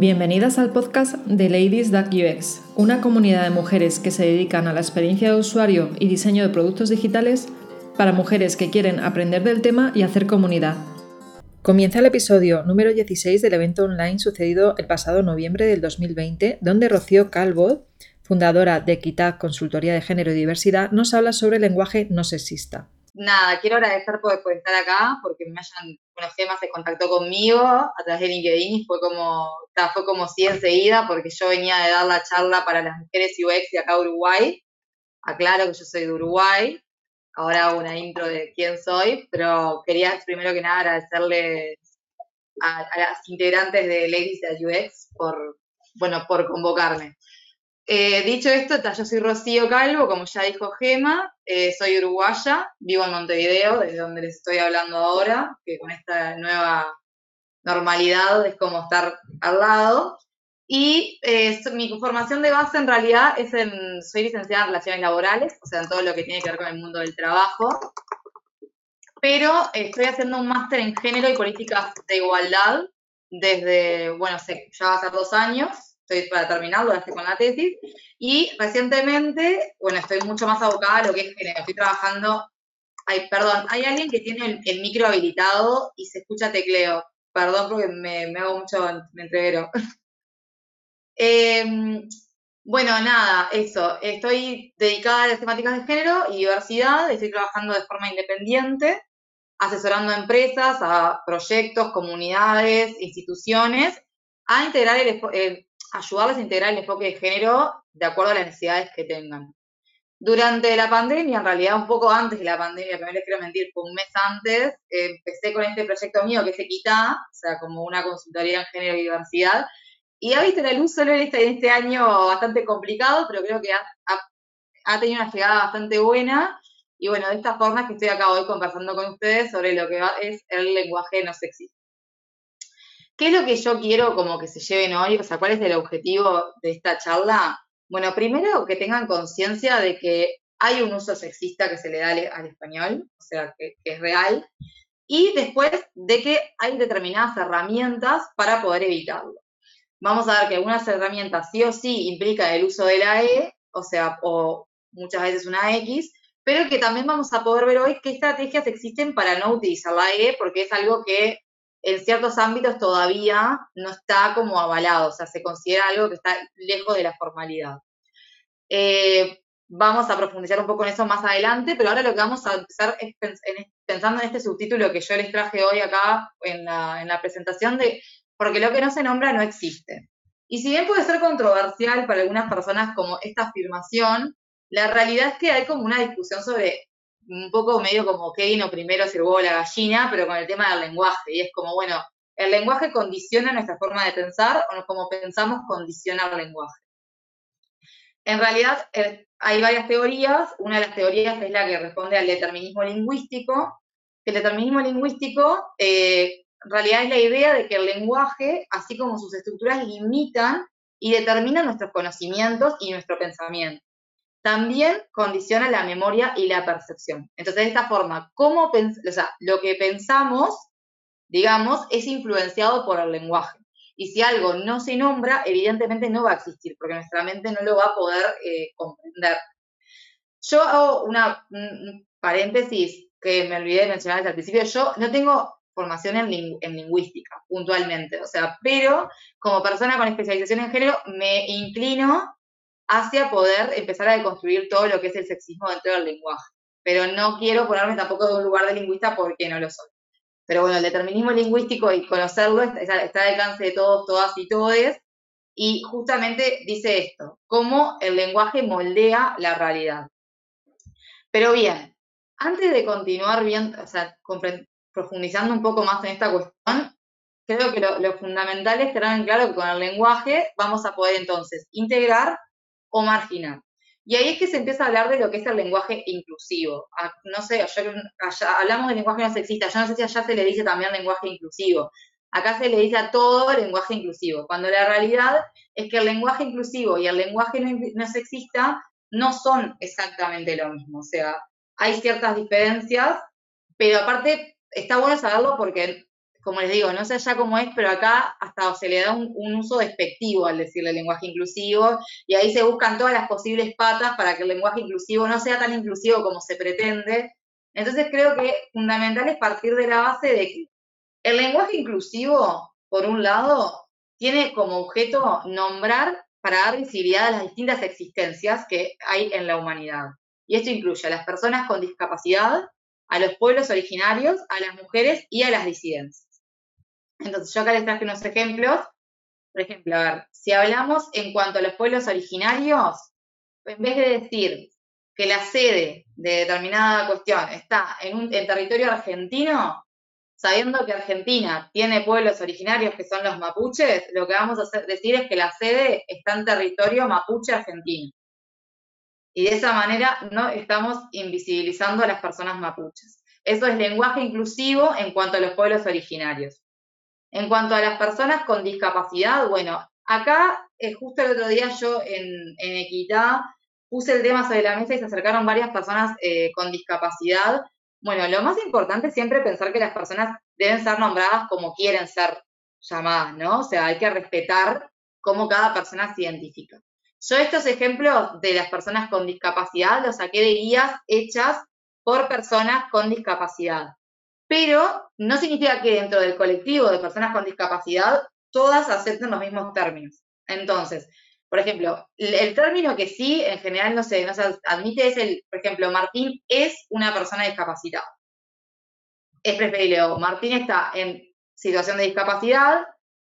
Bienvenidas al podcast de Ladies UX, una comunidad de mujeres que se dedican a la experiencia de usuario y diseño de productos digitales para mujeres que quieren aprender del tema y hacer comunidad. Comienza el episodio número 16 del evento online sucedido el pasado noviembre del 2020, donde Rocío Calvo, fundadora de Equidad Consultoría de Género y Diversidad, nos habla sobre el lenguaje no sexista nada, quiero agradecer por, estar acá, porque me hayan, bueno, se contactó conmigo a través de LinkedIn y fue como, fue como sí enseguida, porque yo venía de dar la charla para las mujeres UX de acá Uruguay. Aclaro que yo soy de Uruguay, ahora una intro de quién soy, pero quería primero que nada agradecerles a, a las integrantes de Ladies de UX por, bueno, por convocarme. Eh, dicho esto, yo soy Rocío Calvo, como ya dijo Gema, eh, soy uruguaya, vivo en Montevideo, desde donde les estoy hablando ahora, que con esta nueva normalidad es como estar al lado. Y eh, mi formación de base en realidad es en, soy licenciada en Relaciones Laborales, o sea, en todo lo que tiene que ver con el mundo del trabajo, pero estoy haciendo un máster en Género y Políticas de Igualdad desde, bueno, ya va a ser dos años, estoy para terminarlo, estoy con la tesis, y recientemente, bueno, estoy mucho más abocada a lo que es género, estoy trabajando, ay, perdón, hay alguien que tiene el, micro habilitado y se escucha tecleo, perdón porque me, hago mucho, me entrevero. Em, bueno, nada, eso, estoy dedicada a las temáticas de género y diversidad, estoy trabajando de forma independiente, asesorando a empresas, a proyectos, comunidades, instituciones, a integrar el, ayudarles a integrar el enfoque de género de acuerdo a las necesidades que tengan. Durante la pandemia, en realidad un poco antes de la pandemia, que no les quiero mentir, fue un mes antes, empecé con este proyecto mío que es Equita, o sea, como una consultoría en género y diversidad, y ha visto la luz solo en este, este año bastante complicado, pero creo que ha, tenido una llegada bastante buena, y bueno, de esta forma que estoy acá hoy conversando con ustedes sobre lo que es el lenguaje no sexista. ¿Qué es lo que yo quiero como que se lleven hoy? O sea, ¿cuál es el objetivo de esta charla? Bueno, primero que tengan conciencia de que hay un uso sexista que se le da al, español, o sea, que, es real, y después de que hay determinadas herramientas para poder evitarlo. Vamos a ver que algunas herramientas sí o sí implican el uso de la E, o sea, o muchas veces una X, pero que también vamos a poder ver hoy qué estrategias existen para no utilizar la E, porque es algo que en ciertos ámbitos todavía no está como avalado, o sea, se considera algo que está lejos de la formalidad. Eh, vamos a profundizar un poco en eso más adelante, pero ahora lo que vamos a empezar es pensando en este subtítulo que yo les traje hoy acá en la, en la presentación de porque lo que no se nombra no existe. Y si bien puede ser controversial para algunas personas como esta afirmación, la realidad es que hay como una discusión sobre un poco medio como qué vino primero si el huevo la gallina, pero con el tema del lenguaje. Y es como, bueno, ¿el lenguaje condiciona nuestra forma de pensar o como pensamos condiciona el lenguaje? En realidad eh, hay varias teorías. Una de las teorías es la que responde al determinismo lingüístico. El determinismo lingüístico eh, en realidad es la idea de que el lenguaje, así como sus estructuras, limitan y determinan nuestros conocimientos y nuestro pensamiento también condiciona la memoria y la percepción. Entonces, de esta forma, cómo o sea, lo que pensamos, digamos, es influenciado por el lenguaje. Y si algo no se nombra, evidentemente no va a existir, porque nuestra mente no lo va a poder eh, comprender. Yo hago una un paréntesis que me olvidé de mencionar al principio. Yo no tengo formación en, en, lingüística, puntualmente, o sea, pero como persona con especialización en género, me inclino hacia poder empezar a deconstruir todo lo que es el sexismo dentro del lenguaje. Pero no quiero ponerme tampoco de un lugar de lingüista porque no lo soy. Pero bueno, el determinismo lingüístico y conocerlo está, al alcance de todos, todas y todes. Y justamente dice esto, cómo el lenguaje moldea la realidad. Pero bien, antes de continuar bien, o sea, profundizando un poco más en esta cuestión, creo que lo, lo fundamental es tener en claro que con el lenguaje vamos a poder entonces integrar o marginal. Y ahí es que se empieza a hablar de lo que es el lenguaje inclusivo. Ah, no sé, hablamos de lenguaje no sexista, yo no sé si allá se le dice también lenguaje inclusivo. Acá se le dice a todo lenguaje inclusivo, cuando la realidad es que el lenguaje inclusivo y el lenguaje no, sexista no son exactamente lo mismo. O sea, hay ciertas diferencias, pero aparte está bueno saberlo porque como les digo, no sé ya cómo es, pero acá hasta se le da un, uso despectivo al decirle lenguaje inclusivo, y ahí se buscan todas las posibles patas para que el lenguaje inclusivo no sea tan inclusivo como se pretende. Entonces creo que fundamental es partir de la base de que el lenguaje inclusivo, por un lado, tiene como objeto nombrar para dar visibilidad a las distintas existencias que hay en la humanidad. Y esto incluye a las personas con discapacidad, a los pueblos originarios, a las mujeres y a las disidencias. Entonces, yo acá les traje unos ejemplos. Por ejemplo, a ver, si hablamos en cuanto a los pueblos originarios, en vez de decir que la sede de determinada cuestión está en un territorio argentino, sabiendo que Argentina tiene pueblos originarios que son los mapuches, lo que vamos a decir es que la sede está en territorio mapuche argentino. Y de esa manera no estamos invisibilizando a las personas mapuches. Eso es lenguaje inclusivo en cuanto a los pueblos originarios. En cuanto a las personas con discapacidad, bueno, acá eh, justo el otro día yo en, Equidad puse el tema sobre la mesa y se acercaron varias personas eh, con discapacidad bueno, lo más importante es siempre pensar que las personas deben ser nombradas como quieren ser llamadas, ¿no? O sea, hay que respetar cómo cada persona se identifica. Yo estos ejemplos de las personas con discapacidad los saqué de guías hechas por personas con discapacidad. Pero no significa que dentro del colectivo de personas con discapacidad todas acepten los mismos términos. Entonces, por ejemplo, el término que sí, en general no se, admite es el, por ejemplo, Martín es una persona discapacitada. Es preferible, Martín está en situación de discapacidad,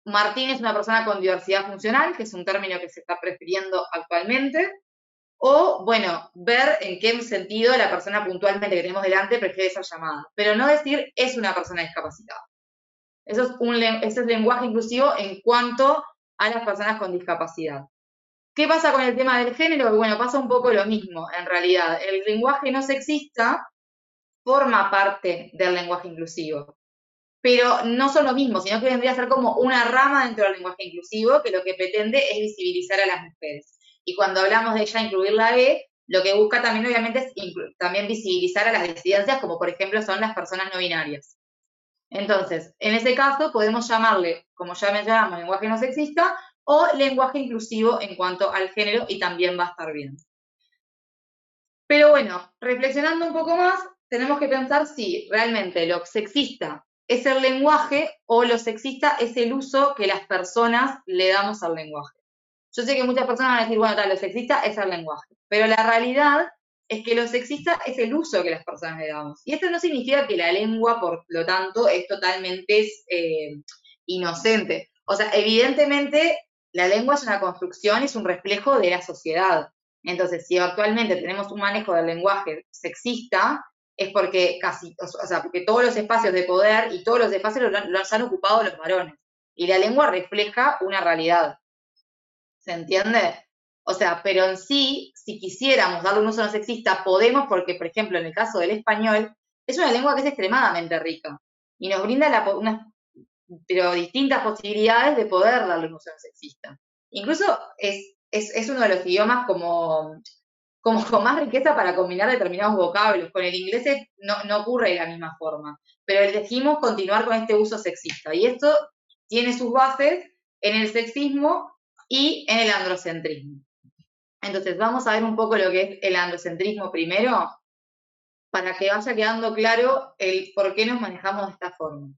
Martín es una persona con diversidad funcional, que es un término que se está prefiriendo actualmente, o, bueno, ver en qué sentido la persona puntualmente que tenemos delante prefiere esa llamada, pero no decir es una persona discapacitada. Eso es, un, eso es lenguaje inclusivo en cuanto a las personas con discapacidad. ¿Qué pasa con el tema del género? Bueno, pasa un poco lo mismo, en realidad. El lenguaje no sexista forma parte del lenguaje inclusivo, pero no son lo mismo, sino que vendría a ser como una rama dentro del lenguaje inclusivo que lo que pretende es visibilizar a las mujeres. Y cuando hablamos de ella incluir la E, lo que busca también obviamente es también visibilizar a las disidencias, como por ejemplo son las personas no binarias. Entonces, en ese caso podemos llamarle, como ya mencionamos, lenguaje no sexista, o lenguaje inclusivo en cuanto al género y también va a estar bien. Pero bueno, reflexionando un poco más, tenemos que pensar si realmente lo sexista es el lenguaje o lo sexista es el uso que las personas le damos al lenguaje. Yo sé que muchas personas van a decir, bueno, tal, lo sexista es el lenguaje, pero la realidad es que lo sexista es el uso que las personas le damos. Y esto no significa que la lengua, por lo tanto, es totalmente eh, inocente. O sea, evidentemente la lengua es una construcción, es un reflejo de la sociedad. Entonces, si actualmente tenemos un manejo del lenguaje sexista, es porque casi, o sea, porque todos los espacios de poder y todos los espacios los, han ocupado los varones. Y la lengua refleja una realidad. ¿Se entiende? O sea, pero en sí, si quisiéramos darle un uso no sexista, podemos, porque, por ejemplo, en el caso del español, es una lengua que es extremadamente rica y nos brinda la, pero distintas posibilidades de poder darle un uso sexista. Incluso es, uno de los idiomas como, como con más riqueza para combinar determinados vocablos. Con el inglés no, no ocurre de la misma forma, pero elegimos continuar con este uso sexista. Y esto tiene sus bases en el sexismo y en el androcentrismo. Entonces, vamos a ver un poco lo que es el androcentrismo primero, para que vaya quedando claro el por qué nos manejamos de esta forma.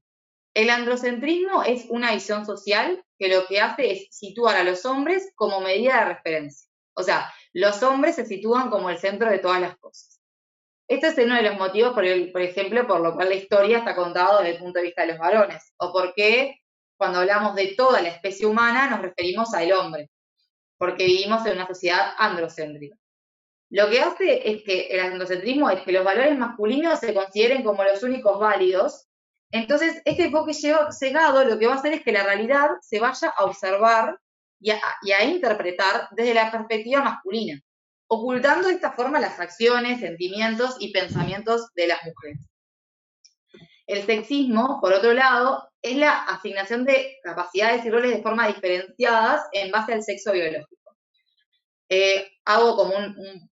El androcentrismo es una visión social que lo que hace es situar a los hombres como medida de referencia. O sea, los hombres se sitúan como el centro de todas las cosas. Este es uno de los motivos, por, por ejemplo, por lo cual la historia está contada desde el punto de vista de los varones, o por qué cuando hablamos de toda la especie humana nos referimos al hombre, porque vivimos en una sociedad androcéntrica. Lo que hace es que el androcentrismo es que los valores masculinos se consideren como los únicos válidos entonces, este enfoque cegado lo que va a hacer es que la realidad se vaya a observar y a, interpretar desde la perspectiva masculina, ocultando de esta forma las acciones, sentimientos y pensamientos de las mujeres. El sexismo, por otro lado, es la asignación de capacidades y roles de forma diferenciadas en base al sexo biológico. Eh, hago como un,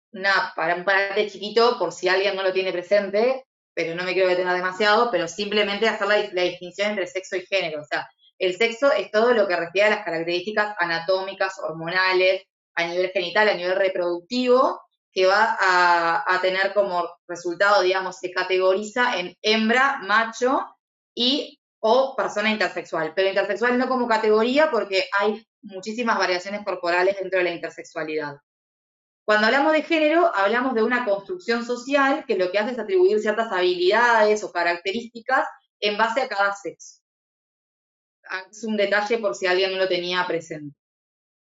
parate chiquito, por si alguien no lo tiene presente, pero no me quiero detener demasiado, pero simplemente hacer la, la distinción entre sexo y género. O sea, el sexo es todo lo que refiere a las características anatómicas, hormonales, a nivel genital, a nivel reproductivo, que va a, tener como resultado, digamos, se categoriza en hembra, macho y o persona intersexual. Pero intersexual no como categoría porque hay muchísimas variaciones corporales dentro de la intersexualidad. Cuando hablamos de género, hablamos de una construcción social que lo que hace es atribuir ciertas habilidades o características en base a cada sexo. Es un detalle por si alguien no lo tenía presente.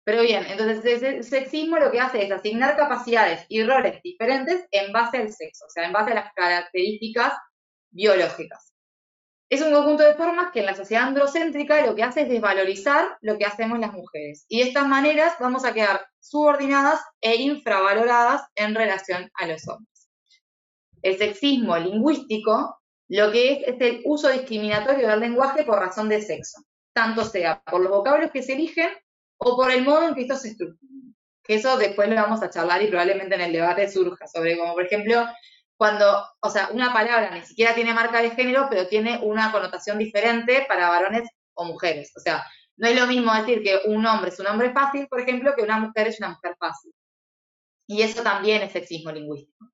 Pero bien, entonces el sexismo lo que hace es asignar capacidades y roles diferentes en base al sexo, o sea, en base a las características biológicas. Es un conjunto de formas que en la sociedad androcéntrica lo que hace es desvalorizar lo que hacemos las mujeres. Y estas maneras vamos a quedar subordinadas e infravaloradas en relación a los hombres. El sexismo lingüístico lo que es es el uso discriminatorio del lenguaje por razón de sexo, tanto sea por los vocablos que se eligen o por el modo en que esto se estructura. Que eso después lo vamos a charlar y probablemente en el debate surja sobre como, por ejemplo, cuando, o sea, una palabra ni siquiera tiene marca de género, pero tiene una connotación diferente para varones o mujeres. O sea, no es lo mismo decir que un hombre es un hombre fácil, por ejemplo, que una mujer es una mujer fácil. Y eso también es sexismo lingüístico.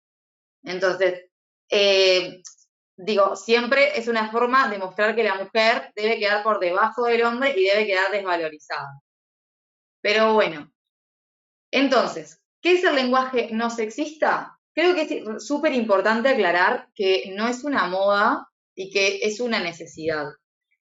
Entonces, eh, digo, siempre es una forma de mostrar que la mujer debe quedar por debajo del hombre y debe quedar desvalorizada. Pero bueno, entonces, ¿qué es el lenguaje no sexista? Creo que es súper importante aclarar que no es una moda y que es una necesidad.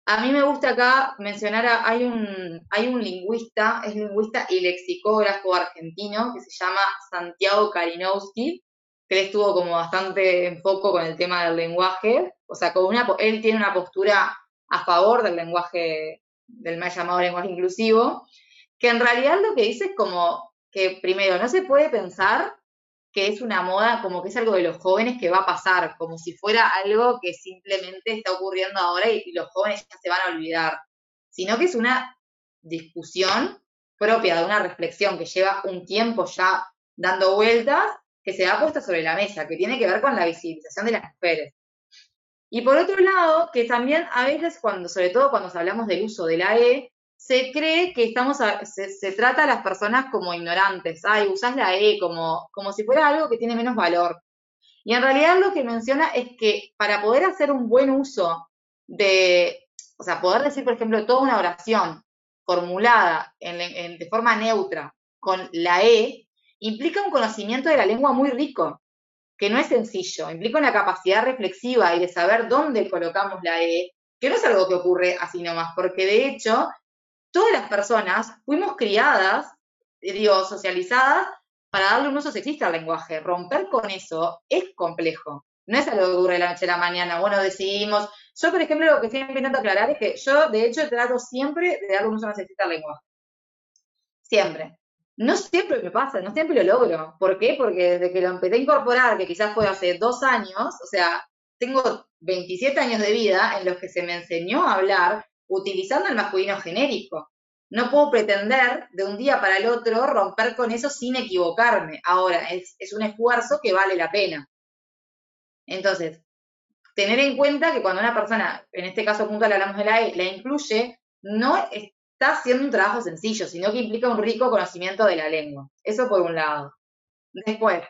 A mí me gusta acá mencionar, hay, un, hay un lingüista, es lingüista y lexicógrafo argentino que se llama Santiago Kalinowski, que él estuvo como bastante en foco con el tema del lenguaje, o sea, como una, él tiene una postura a favor del lenguaje, del mal llamado lenguaje inclusivo, que en realidad lo que dice es como que primero no se puede pensar que es una moda, como que es algo de los jóvenes que va a pasar, como si fuera algo que simplemente está ocurriendo ahora y, los jóvenes ya se van a olvidar, sino que es una discusión propia de una reflexión que lleva un tiempo ya dando vueltas, que se ha puesto sobre la mesa, que tiene que ver con la visibilización de las mujeres. Y por otro lado, que también a veces cuando, sobre todo cuando hablamos del uso de la E, se cree que estamos se, trata a las personas como ignorantes. Ay, usás la E como, como si fuera algo que tiene menos valor. Y en realidad lo que menciona es que para poder hacer un buen uso de, o sea, poder decir, por ejemplo, toda una oración formulada de forma neutra con la E, implica un conocimiento de la lengua muy rico, que no es sencillo, implica una capacidad reflexiva y de saber dónde colocamos la E, que no es algo que ocurre así nomás, porque de hecho todas las personas fuimos criadas, eh, digo, socializadas para darle un uso sexista al lenguaje. Romper con eso es complejo. No es algo que ocurre de la noche a la mañana. Bueno, decidimos. Yo, por ejemplo, lo que siempre intento aclarar es que yo, de hecho, trato siempre de darle un uso sexista al lenguaje. Siempre. No siempre me pasa, no siempre lo logro. ¿Por qué? Porque desde que lo empecé a incorporar, que quizás fue hace dos años, o sea, tengo 27 años de vida en los que se me enseñó a hablar utilizando el masculino genérico. No puedo pretender de un día para el otro romper con eso sin equivocarme. Ahora, es, un esfuerzo que vale la pena. Entonces, tener en cuenta que cuando una persona, en este caso puntual hablamos de la E, la incluye, no está haciendo un trabajo sencillo, sino que implica un rico conocimiento de la lengua. Eso por un lado. Después,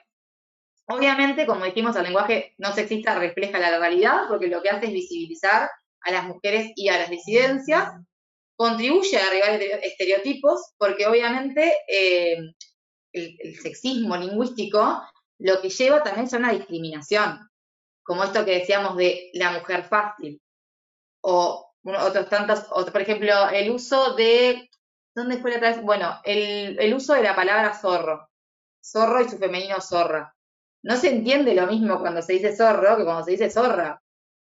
obviamente, como dijimos, el lenguaje no sexista refleja la realidad porque lo que hace es visibilizar a las mujeres y a las disidencias, contribuye a derribar estereotipos, porque obviamente eh, el, sexismo lingüístico lo que lleva también es a una discriminación, como esto que decíamos de la mujer fácil, o otros tantos, por ejemplo, el uso de, ¿dónde fue la otra? Bueno, el, el uso de la palabra zorro, zorro y su femenino zorra. No se entiende lo mismo cuando se dice zorro que cuando se dice zorra.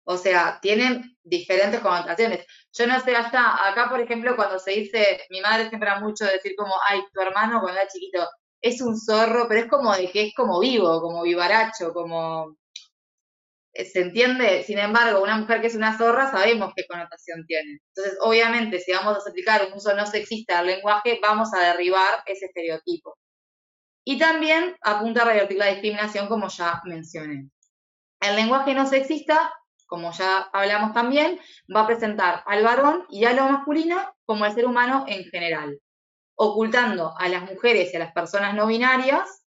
O sea, tienen diferentes connotaciones. Yo no sé, hasta acá, por ejemplo, cuando se dice, mi madre siempre ha mucho decir como, ay, tu hermano cuando era chiquito es un zorro, pero es como de que es como vivo, como vivaracho, como... ¿Se entiende? Sin embargo, una mujer que es una zorra sabemos qué connotación tiene. Entonces, obviamente, si vamos a aplicar un uso no sexista al lenguaje, vamos a derribar ese estereotipo. Y también apunta a revertir la discriminación, como ya mencioné. El lenguaje no sexista, como ya hablamos también, va a presentar al varón y a lo masculino como el ser humano en general, ocultando a las mujeres y a las personas no binarias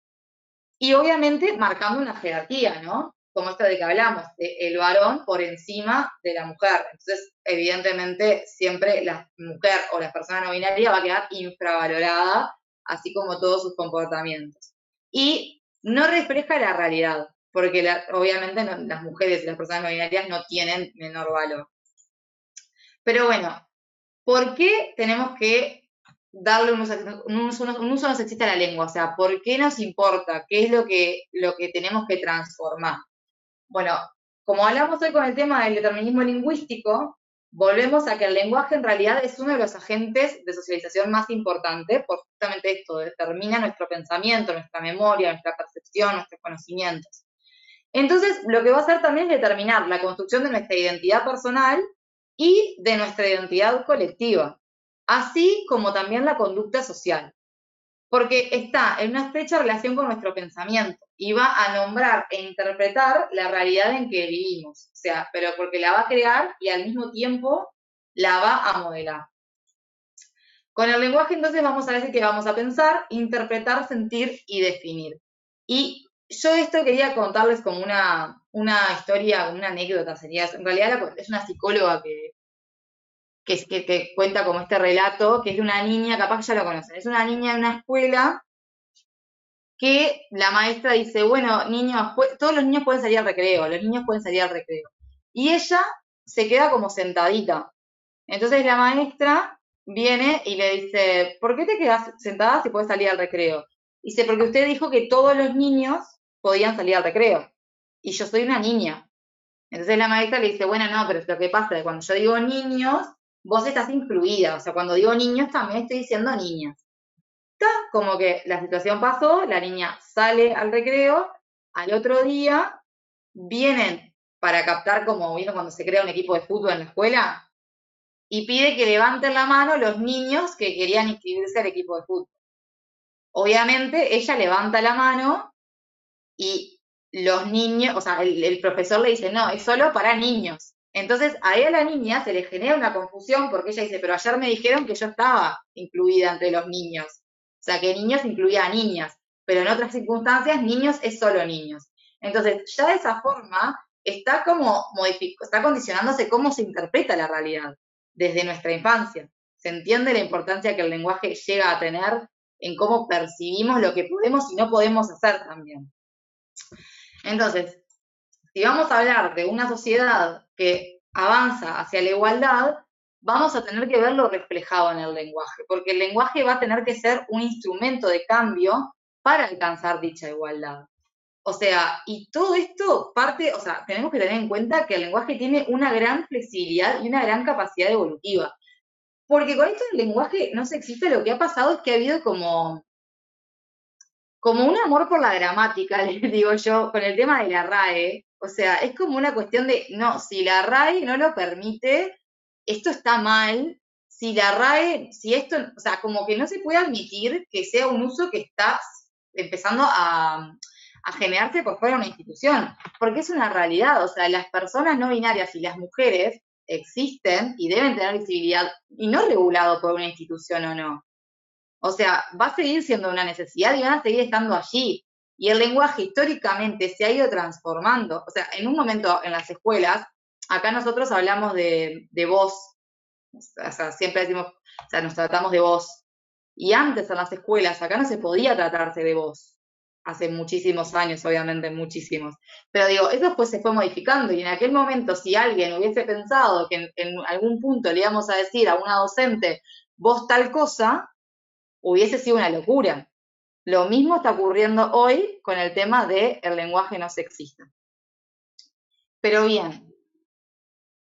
y obviamente marcando una jerarquía, ¿no? Como esto de que hablamos, el varón por encima de la mujer. Entonces, evidentemente, siempre la mujer o la persona no binaria va a quedar infravalorada, así como todos sus comportamientos. Y no refleja la realidad, porque obviamente las mujeres y las personas no binarias no tienen menor valor. Pero bueno, ¿por qué tenemos que darle un uso, no sexista a la lengua? O sea, ¿por qué nos importa? ¿Qué es lo que, lo que tenemos que transformar? Bueno, como hablamos hoy con el tema del determinismo lingüístico, volvemos a que el lenguaje en realidad es uno de los agentes de socialización más importantes, por justamente esto, determina nuestro pensamiento, nuestra memoria, nuestra percepción, nuestros conocimientos. Entonces, lo que va a hacer también es determinar la construcción de nuestra identidad personal y de nuestra identidad colectiva, así como también la conducta social, porque está en una estrecha relación con nuestro pensamiento y va a nombrar e interpretar la realidad en que vivimos, o sea, pero porque la va a crear y al mismo tiempo la va a modelar. Con el lenguaje entonces vamos a decir que vamos a pensar, interpretar, sentir y definir. Y yo esto quería contarles como una, una historia, una anécdota, sería, en realidad es una psicóloga que, que, que, cuenta como este relato, que es de una niña, capaz que ya lo conocen, es una niña en una escuela que la maestra dice, bueno, niños, todos los niños pueden salir al recreo, los niños pueden salir al recreo. Y ella se queda como sentadita. Entonces la maestra viene y le dice, ¿por qué te quedas sentada si puedes salir al recreo? Dice, porque usted dijo que todos los niños podían salir al recreo. Y yo soy una niña. Entonces la maestra le dice, bueno, no, pero es lo que pasa es cuando yo digo niños, vos estás incluida. O sea, cuando digo niños también estoy diciendo niñas. Está como que la situación pasó, la niña sale al recreo, al otro día vienen para captar como vino cuando se crea un equipo de fútbol en la escuela y pide que levanten la mano los niños que querían inscribirse al equipo de fútbol. Obviamente ella levanta la mano y los niños, o sea, el, profesor le dice, no, es solo para niños. Entonces, ahí a la niña se le genera una confusión porque ella dice, pero ayer me dijeron que yo estaba incluida entre los niños. O sea, que niños incluía a niñas, pero en otras circunstancias niños es solo niños. Entonces, ya de esa forma está como está condicionándose cómo se interpreta la realidad desde nuestra infancia. Se entiende la importancia que el lenguaje llega a tener en cómo percibimos lo que podemos y no podemos hacer también. Entonces, si vamos a hablar de una sociedad que avanza hacia la igualdad, vamos a tener que verlo reflejado en el lenguaje, porque el lenguaje va a tener que ser un instrumento de cambio para alcanzar dicha igualdad. O sea, y todo esto parte, o sea, tenemos que tener en cuenta que el lenguaje tiene una gran flexibilidad y una gran capacidad evolutiva. Porque con esto del lenguaje no se existe, lo que ha pasado es que ha habido como como un amor por la gramática, les digo yo, con el tema de la RAE. O sea, es como una cuestión de, no, si la RAE no lo permite, esto está mal. Si la RAE, si esto, o sea, como que no se puede admitir que sea un uso que está empezando a, a generarse por fuera de una institución, porque es una realidad, o sea, las personas no binarias y las mujeres existen y deben tener visibilidad y no regulado por una institución o no. O sea, va a seguir siendo una necesidad y van a seguir estando allí. Y el lenguaje históricamente se ha ido transformando. O sea, en un momento en las escuelas, acá nosotros hablamos de, voz. O sea, siempre decimos, o sea, nos tratamos de voz. Y antes en las escuelas, acá no se podía tratarse de voz. Hace muchísimos años, obviamente, muchísimos. Pero digo, eso después se fue modificando y en aquel momento si alguien hubiese pensado que en, en algún punto le íbamos a decir a una docente, vos tal cosa, hubiese sido una locura. Lo mismo está ocurriendo hoy con el tema del el lenguaje no sexista. Pero bien,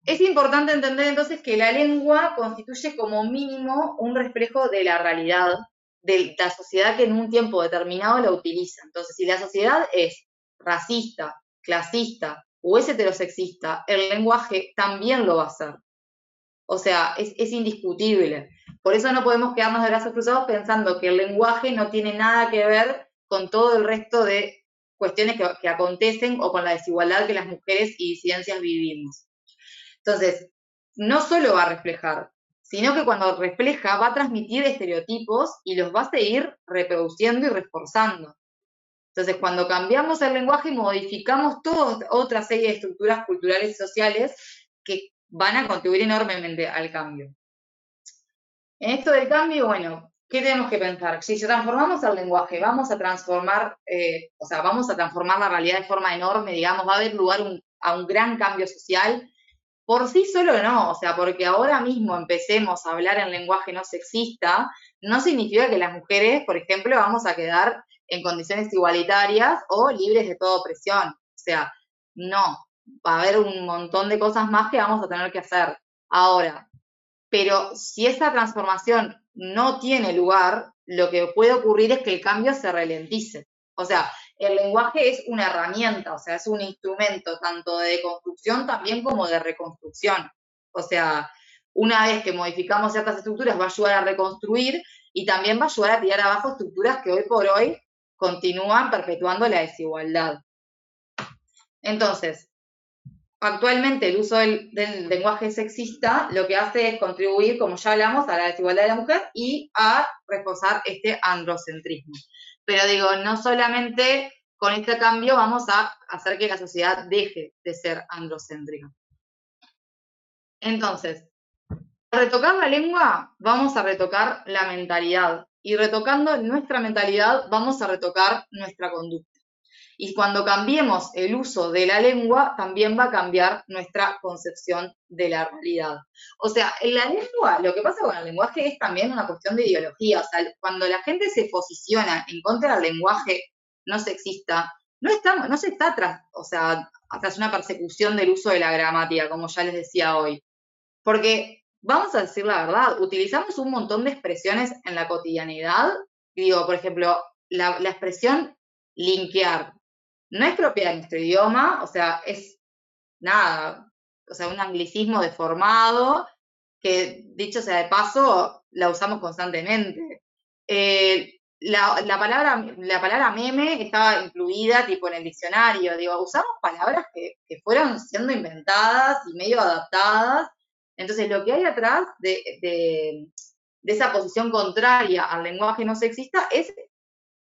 es importante entender entonces que la lengua constituye como mínimo un reflejo de la realidad de la sociedad que en un tiempo determinado la utiliza. Entonces, si la sociedad es racista, clasista o es heterosexista, el lenguaje también lo va a ser. O sea, es, es indiscutible. Por eso no podemos quedarnos de brazos cruzados pensando que el lenguaje no tiene nada que ver con todo el resto de cuestiones que, acontecen o con la desigualdad que las mujeres y disidencias vivimos. Entonces, no solo va a reflejar, sino que cuando refleja va a transmitir estereotipos y los va a seguir reproduciendo y reforzando. Entonces, cuando cambiamos el lenguaje, modificamos toda otra serie de estructuras culturales y sociales que van a contribuir enormemente al cambio. En esto del cambio, bueno, ¿qué tenemos que pensar? Si transformamos el lenguaje, vamos a transformar, eh, o sea, vamos a transformar la realidad de forma enorme, digamos, va a haber lugar a un gran cambio social. Por sí solo no, o sea, porque ahora mismo empecemos a hablar en lenguaje no sexista, no significa que las mujeres, por ejemplo, vamos a quedar en condiciones igualitarias o libres de toda opresión. O sea, no, va a haber un montón de cosas más que vamos a tener que hacer. Ahora, pero si esa transformación no tiene lugar, lo que puede ocurrir es que el cambio se ralentice. O sea, el lenguaje es una herramienta, o sea, es un instrumento tanto de construcción también como de reconstrucción. O sea, una vez que modificamos ciertas estructuras va a ayudar a reconstruir y también va a ayudar a tirar abajo estructuras que hoy por hoy continúan perpetuando la desigualdad. Entonces, actualmente el uso del, lenguaje sexista lo que hace es contribuir, como ya hablamos, a la desigualdad de la mujer y a reforzar este androcentrismo. Pero digo, no solamente con este cambio vamos a hacer que la sociedad deje de ser androcéntrica. Entonces, al retocar la lengua, vamos a retocar la mentalidad. Y retocando nuestra mentalidad, vamos a retocar nuestra conducta. Y cuando cambiemos el uso de la lengua, también va a cambiar nuestra concepción de la realidad. O sea, en la lengua, lo que pasa con el lenguaje es también una cuestión de ideología. O sea, cuando la gente se posiciona en contra del lenguaje no sexista, no, no se está atrás, o sea, atrás una persecución del uso de la gramática, como ya les decía hoy. Porque, vamos a decir la verdad, utilizamos un montón de expresiones en la cotidianidad. Digo, por ejemplo, la expresión linkear, no es propia de nuestro idioma, o sea, es nada, o sea, un anglicismo deformado, que dicho sea de paso, la usamos constantemente. Eh, la, palabra, la palabra meme estaba incluida tipo en el diccionario, digo, usamos palabras que, fueron siendo inventadas y medio adaptadas. Entonces, lo que hay atrás de, de esa posición contraria al lenguaje no sexista es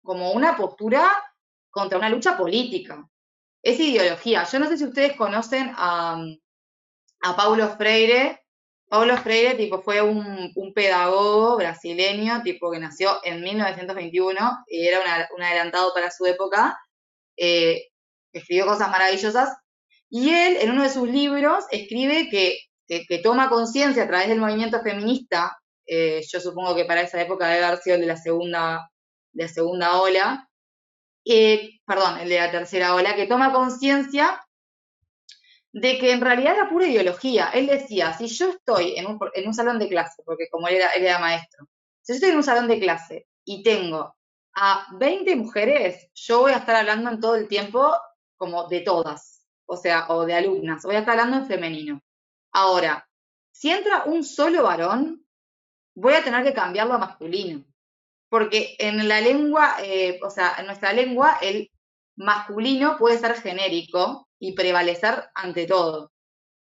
como una postura contra una lucha política. Es ideología. Yo no sé si ustedes conocen a, Paulo Freire. Paulo Freire, tipo, fue un, pedagogo brasileño, tipo, que nació en 1921 y era un adelantado para su época. Eh, escribió cosas maravillosas. Y él, en uno de sus libros, escribe que, toma conciencia a través del movimiento feminista, eh, yo supongo que para esa época debe haber sido el de la segunda, de la segunda ola, perdón, el de la tercera ola, que toma conciencia de que en realidad era pura ideología. Él decía, si yo estoy en un, salón de clase, porque como él era, él era maestro, si yo estoy en un salón de clase y tengo a 20 mujeres, yo voy a estar hablando en todo el tiempo como de todas, o sea, o de alumnas, voy a estar hablando en femenino. Ahora, si entra un solo varón, voy a tener que cambiarlo a masculino porque en la lengua, eh, o sea, en nuestra lengua, el masculino puede ser genérico y prevalecer ante todo.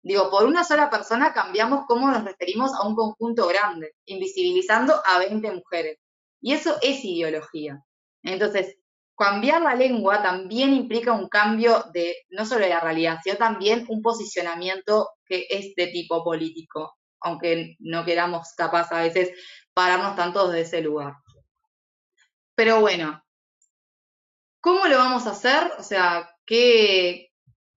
Digo, por una sola persona cambiamos cómo nos referimos a un conjunto grande, invisibilizando a 20 mujeres. Y eso es ideología. Entonces, cambiar la lengua también implica un cambio de no solo de la realidad, sino también un posicionamiento que es de tipo político, aunque no queramos capaz a veces pararnos tanto desde ese lugar. Pero bueno, ¿cómo lo vamos a hacer? O sea, ¿qué,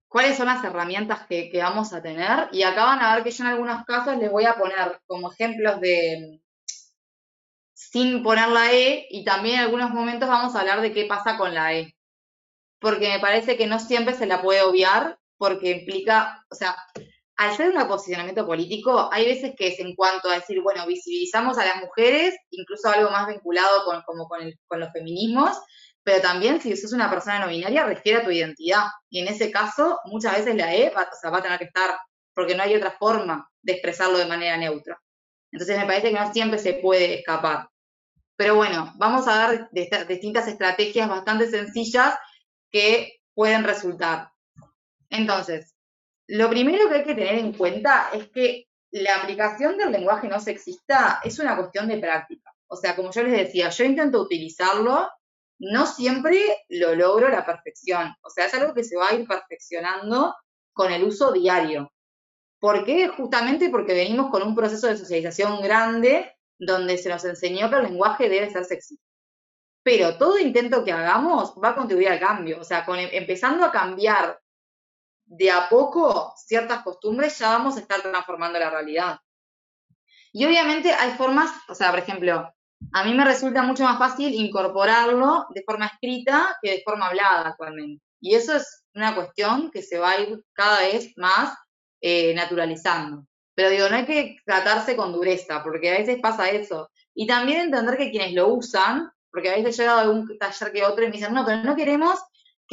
¿cuáles son las herramientas que, vamos a tener? Y acá van a ver que yo en algunos casos les voy a poner como ejemplos de sin poner la E y también en algunos momentos vamos a hablar de qué pasa con la E. Porque me parece que no siempre se la puede obviar porque implica, o sea, al ser un posicionamiento político, hay veces que es en cuanto a decir, bueno, visibilizamos a las mujeres, incluso algo más vinculado con, los feminismos, pero también si sos una persona no binaria, refiere a tu identidad. Y en ese caso, muchas veces la E va, va a tener que estar, porque no hay otra forma de expresarlo de manera neutra. Entonces me parece que no siempre se puede escapar. Pero bueno, vamos a dar distintas estrategias bastante sencillas que pueden resultar. Entonces, lo primero que hay que tener en cuenta es que la aplicación del lenguaje no sexista es una cuestión de práctica. O sea, como yo les decía, yo intento utilizarlo, no siempre lo logro a la perfección. O sea, es algo que se va a ir perfeccionando con el uso diario. ¿Por qué? Justamente porque venimos con un proceso de socialización grande donde se nos enseñó que el lenguaje debe ser sexista. Pero todo intento que hagamos va a contribuir al cambio. O sea, em, empezando a cambiar de a poco ciertas costumbres, ya vamos a estar transformando la realidad. Y obviamente hay formas, o sea, por ejemplo, a mí me resulta mucho más fácil incorporarlo de forma escrita que de forma hablada actualmente. Y eso es una cuestión que se va a ir cada vez más eh, naturalizando. Pero digo, no hay que tratarse con dureza, porque a veces pasa eso. Y también entender que quienes lo usan, porque a veces he llegado a algún taller que otro y me dicen, no, pero no queremos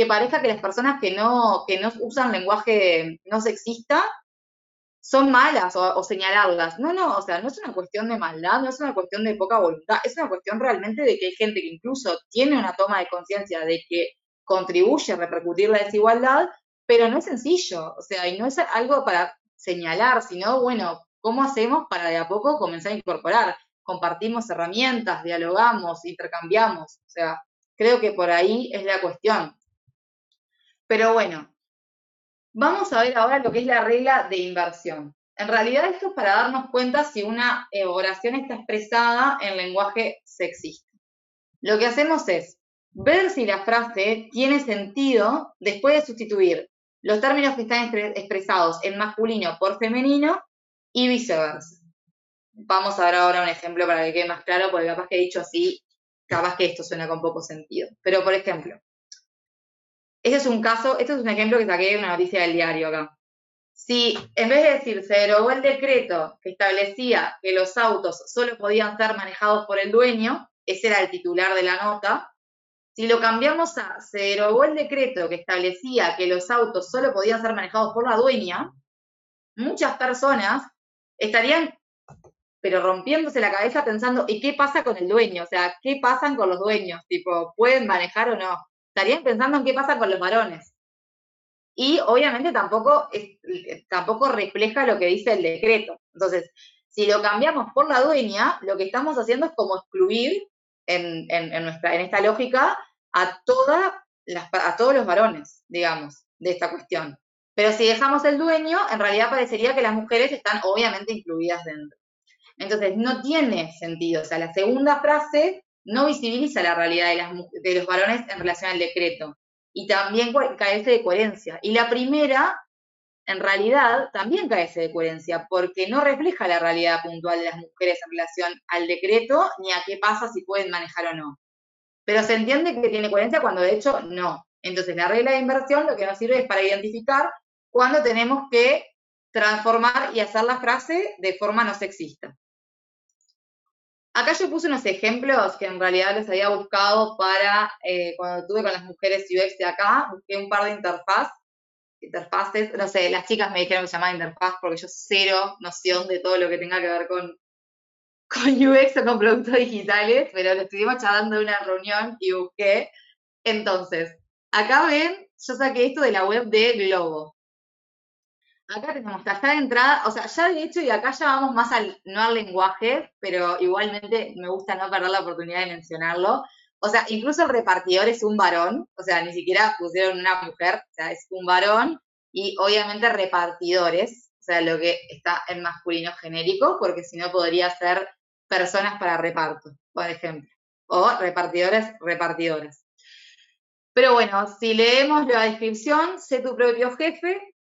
que parezca que las personas que no, que no usan lenguaje no sexista son malas o, señalarlas. No, no, o sea, no es una cuestión de maldad, no es una cuestión de poca voluntad, es una cuestión realmente de que hay gente que incluso tiene una toma de conciencia de que contribuye a repercutir la desigualdad, pero no es sencillo, o sea, y no es algo para señalar, sino, bueno, ¿cómo hacemos para de a poco comenzar a incorporar? Compartimos herramientas, dialogamos, intercambiamos, o sea, creo que por ahí es la cuestión. Pero bueno, vamos a ver ahora lo que es la regla de inversión. En realidad esto es para darnos cuenta si una oración está expresada en lenguaje sexista. Lo que hacemos es ver si la frase tiene sentido después de sustituir los términos que están expresados en masculino por femenino y viceversa. Vamos a ver ahora un ejemplo para que quede más claro, porque capaz que he dicho así, capaz que esto suena con poco sentido. Pero, por ejemplo, este es un caso, este es un ejemplo que saqué de una noticia del diario acá. Si en vez de decir se derogó el decreto que establecía que los autos solo podían ser manejados por el dueño, ese era el titular de la nota, si lo cambiamos a se derogó el decreto que establecía que los autos solo podían ser manejados por la dueña, muchas personas estarían pero rompiéndose la cabeza pensando, ¿y qué pasa con el dueño? O sea, ¿qué pasan con los dueños? Tipo, ¿pueden manejar o no? Estarían pensando en qué pasa con los varones. Y obviamente tampoco, tampoco refleja lo que dice el decreto. Entonces, si lo cambiamos por la dueña, lo que estamos haciendo es como excluir en, nuestra, en esta lógica a, toda a todos los varones, digamos, de esta cuestión. Pero si dejamos el dueño, en realidad parecería que las mujeres están obviamente incluidas dentro. Entonces, no tiene sentido. O sea, la segunda frase no visibiliza la realidad de, los varones en relación al decreto y también carece de coherencia. Y la primera, en realidad, también carece de coherencia porque no refleja la realidad puntual de las mujeres en relación al decreto ni a qué pasa si pueden manejar o no. Pero se entiende que tiene coherencia cuando de hecho no. Entonces, la regla de inversión lo que nos sirve es para identificar cuándo tenemos que transformar y hacer la frase de forma no sexista. Acá yo puse unos ejemplos que en realidad les había buscado para eh, cuando estuve con las mujeres UX de acá, busqué un par de interfaz, interfaces, no sé, las chicas me dijeron que se llamaba interfaz porque yo cero noción de todo lo que tenga que ver con, con UX o con productos digitales, pero lo estuvimos charlando en una reunión y busqué. Entonces, acá ven, yo saqué esto de la web de Globo. Acá tenemos taja de entrada, o sea, ya de hecho, y acá ya vamos más al, no al lenguaje, pero igualmente me gusta no perder la oportunidad de mencionarlo. O sea, incluso el repartidor es un varón, o sea, ni siquiera pusieron una mujer, o sea, es un varón, y obviamente repartidores, o sea, lo que está en masculino genérico, porque si no podría ser personas para reparto, por ejemplo, o repartidores, repartidoras. Pero bueno, si leemos la descripción, sé tu propio jefe,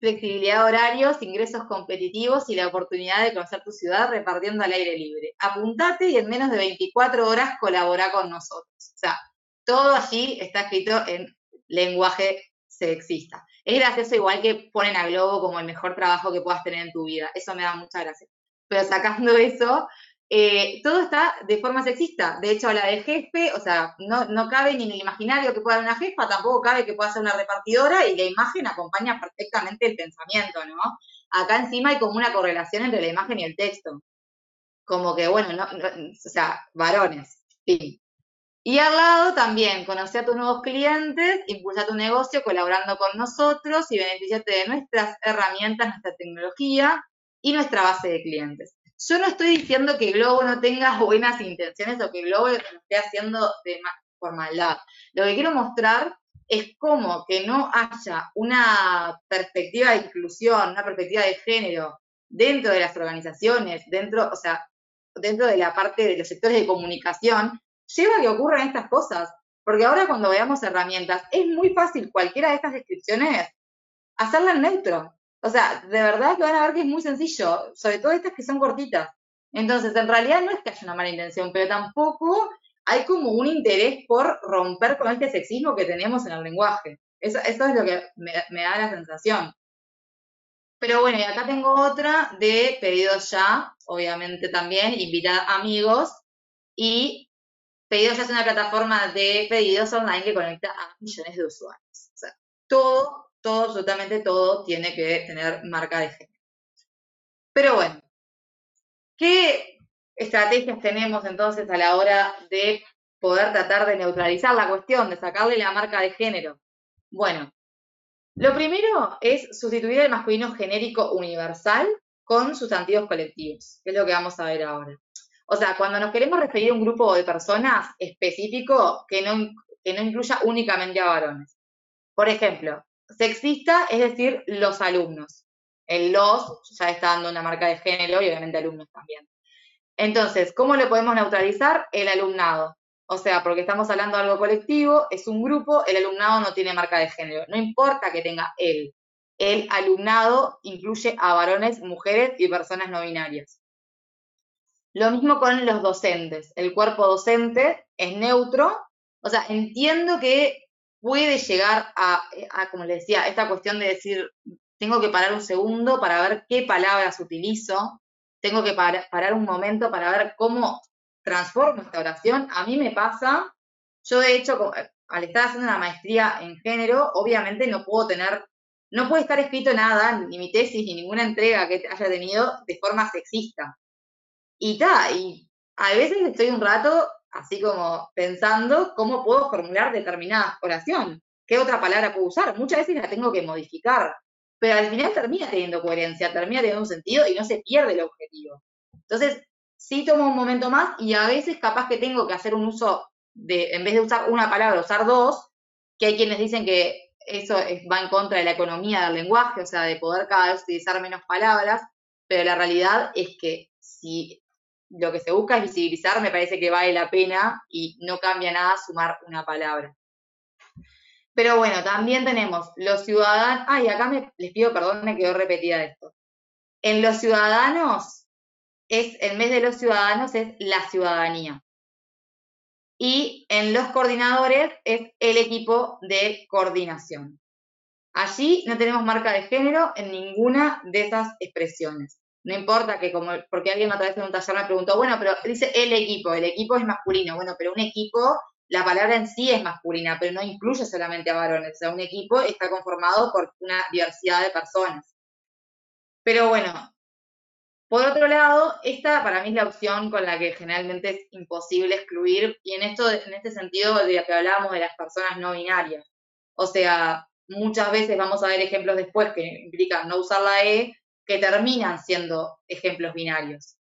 flexibilidad de horarios, ingresos competitivos y la oportunidad de conocer tu ciudad repartiendo al aire libre. Apuntate y en menos de 24 horas colabora con nosotros. O sea, todo allí está escrito en lenguaje sexista. Es gracioso igual que ponen a Globo como el mejor trabajo que puedas tener en tu vida. Eso me da mucha gracia. Pero sacando eso, eh, todo está de forma sexista. De hecho, la de jefe, o sea, no, cabe ni en el imaginario que pueda ser una jefa, tampoco cabe que pueda ser una repartidora y la imagen acompaña perfectamente el pensamiento, ¿no? Acá encima hay como una correlación entre la imagen y el texto. Como que, bueno, no, o sea, varones, sí. Y al lado también, conocer a tus nuevos clientes, impulsar tu negocio colaborando con nosotros y beneficiarte de nuestras herramientas, nuestra tecnología y nuestra base de clientes. Yo no estoy diciendo que Globo no tenga buenas intenciones o que Globo lo esté haciendo de, por maldad. Lo que quiero mostrar es cómo que no haya una perspectiva de inclusión, una perspectiva de género dentro de las organizaciones, dentro, o sea, dentro de la parte de los sectores de comunicación, lleva a que ocurran estas cosas. Porque ahora cuando veamos herramientas, es muy fácil cualquiera de estas descripciones hacerla en neutro. O sea, de verdad que van a ver que es muy sencillo, sobre todo estas que son cortitas. Entonces, en realidad no es que haya una mala intención, pero tampoco hay como un interés por romper con este sexismo que tenemos en el lenguaje. Eso, es lo que me, da la sensación. Pero bueno, y acá tengo otra de pedidos ya, obviamente también, invitar amigos. Y pedidos ya es una plataforma de pedidos online que conecta a millones de usuarios. O sea, todo, todo, absolutamente todo tiene que tener marca de género. Pero bueno, ¿qué estrategias tenemos entonces a la hora de poder tratar de neutralizar la cuestión, de sacarle la marca de género? Bueno, lo primero es sustituir el masculino genérico universal con sustantivos colectivos, que es lo que vamos a ver ahora. O sea, cuando nos queremos referir a un grupo de personas específico que no, que no incluya únicamente a varones. Por ejemplo, sexista es decir, los alumnos. El los ya está dando una marca de género y obviamente alumnos también. Entonces, ¿cómo lo podemos neutralizar? El alumnado. O sea, porque estamos hablando de algo colectivo, es un grupo, el alumnado no tiene marca de género. No importa que tenga él. El alumnado incluye a varones, mujeres y personas no binarias. Lo mismo con los docentes. El cuerpo docente es neutro. O sea, entiendo que puede llegar a, a como les decía, esta cuestión de decir, tengo que parar un segundo para ver qué palabras utilizo, tengo que parar un momento para ver cómo transformo esta oración. A mí me pasa, yo de hecho, al estar haciendo una maestría en género, obviamente no puedo tener, no puede estar escrito nada, ni mi tesis, ni ninguna entrega que haya tenido de forma sexista. Y ta, y a veces estoy un rato así como pensando cómo puedo formular determinada oración. ¿Qué otra palabra puedo usar? Muchas veces la tengo que modificar pero al final termina teniendo coherencia, termina teniendo un sentido y no se pierde el objetivo. Entonces, sí tomo un momento más y a veces capaz que tengo que hacer un uso de, en vez de usar una palabra, usar dos, que hay quienes dicen que eso va en contra de la economía del lenguaje, o sea, de poder cada vez utilizar menos palabras, pero la realidad es que si lo que se busca es visibilizar, me parece que vale la pena y no cambia nada sumar una palabra. Pero bueno, también tenemos los ciudadanos. Ay, acá me, les pido perdón, me quedó repetida esto. En los ciudadanos, es, en vez de los ciudadanos, es la ciudadanía. Y en los coordinadores es el equipo de coordinación. Allí no tenemos marca de género en ninguna de esas expresiones. No importa que como, porque alguien otra vez en un taller me preguntó, bueno, pero dice el equipo, el equipo es masculino, bueno, pero un equipo la palabra en sí es masculina, pero no incluye solamente a varones. O sea, un equipo está conformado por una diversidad de personas. Pero bueno, por otro lado, esta para mí es la opción con la que generalmente es imposible excluir, y en esto, en este sentido de que hablábamos de las personas no binarias. O sea, muchas veces vamos a ver ejemplos después que implican no usar la E, que terminan siendo ejemplos binarios.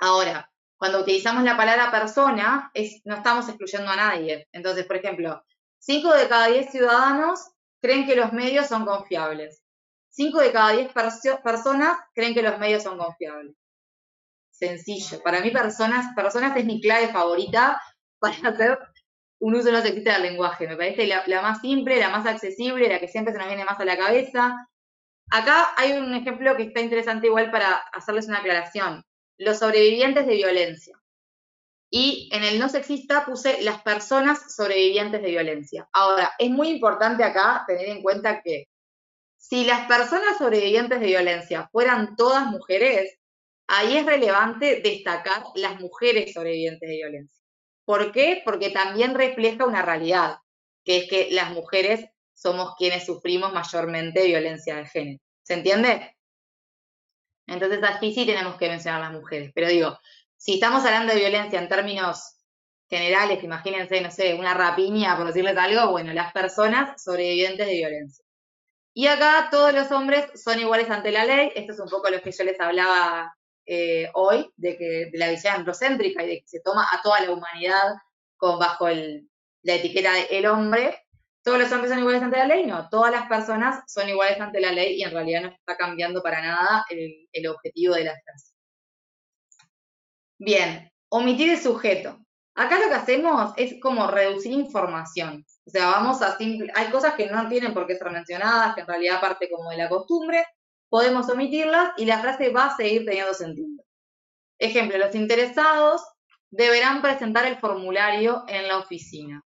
Ahora, cuando utilizamos la palabra persona, no estamos excluyendo a nadie. Entonces, por ejemplo, 5 de cada 10 ciudadanos creen que los medios son confiables. 5 de cada 10 personas creen que los medios son confiables. Sencillo. Para mí, personas, personas es mi clave favorita para hacer un uso no sexista del lenguaje. Me parece la, la, más simple, la más accesible, la que siempre se nos viene más a la cabeza. Acá hay un ejemplo que está interesante igual para hacerles una aclaración los sobrevivientes de violencia. Y en el no sexista puse las personas sobrevivientes de violencia. Ahora, es muy importante acá tener en cuenta que si las personas sobrevivientes de violencia fueran todas mujeres, ahí es relevante destacar las mujeres sobrevivientes de violencia. ¿Por qué? Porque también refleja una realidad, que es que las mujeres somos quienes sufrimos mayormente violencia de género. ¿Se entiende? Entonces aquí sí tenemos que mencionar a las mujeres. Pero digo, si estamos hablando de violencia en términos generales, imagínense, no sé, una rapiña, por decirles algo, bueno, las personas sobrevivientes de violencia. Y acá todos los hombres son iguales ante la ley, esto es un poco lo que yo les hablaba eh, hoy, de que de la visión androcéntrica y de que se toma a toda la humanidad con, bajo la etiqueta de el hombre, todos los hombres son iguales ante la ley, no, todas las personas son iguales ante la ley y en realidad no está cambiando para nada el, objetivo de la frase. Bien, omitir el sujeto. Acá lo que hacemos es como reducir información. O sea, vamos a simple, hay cosas que no tienen por qué ser mencionadas, que en realidad parte como de la costumbre, podemos omitirlas y la frase va a seguir teniendo sentido. Ejemplo, los interesados deberán presentar el formulario en la oficina.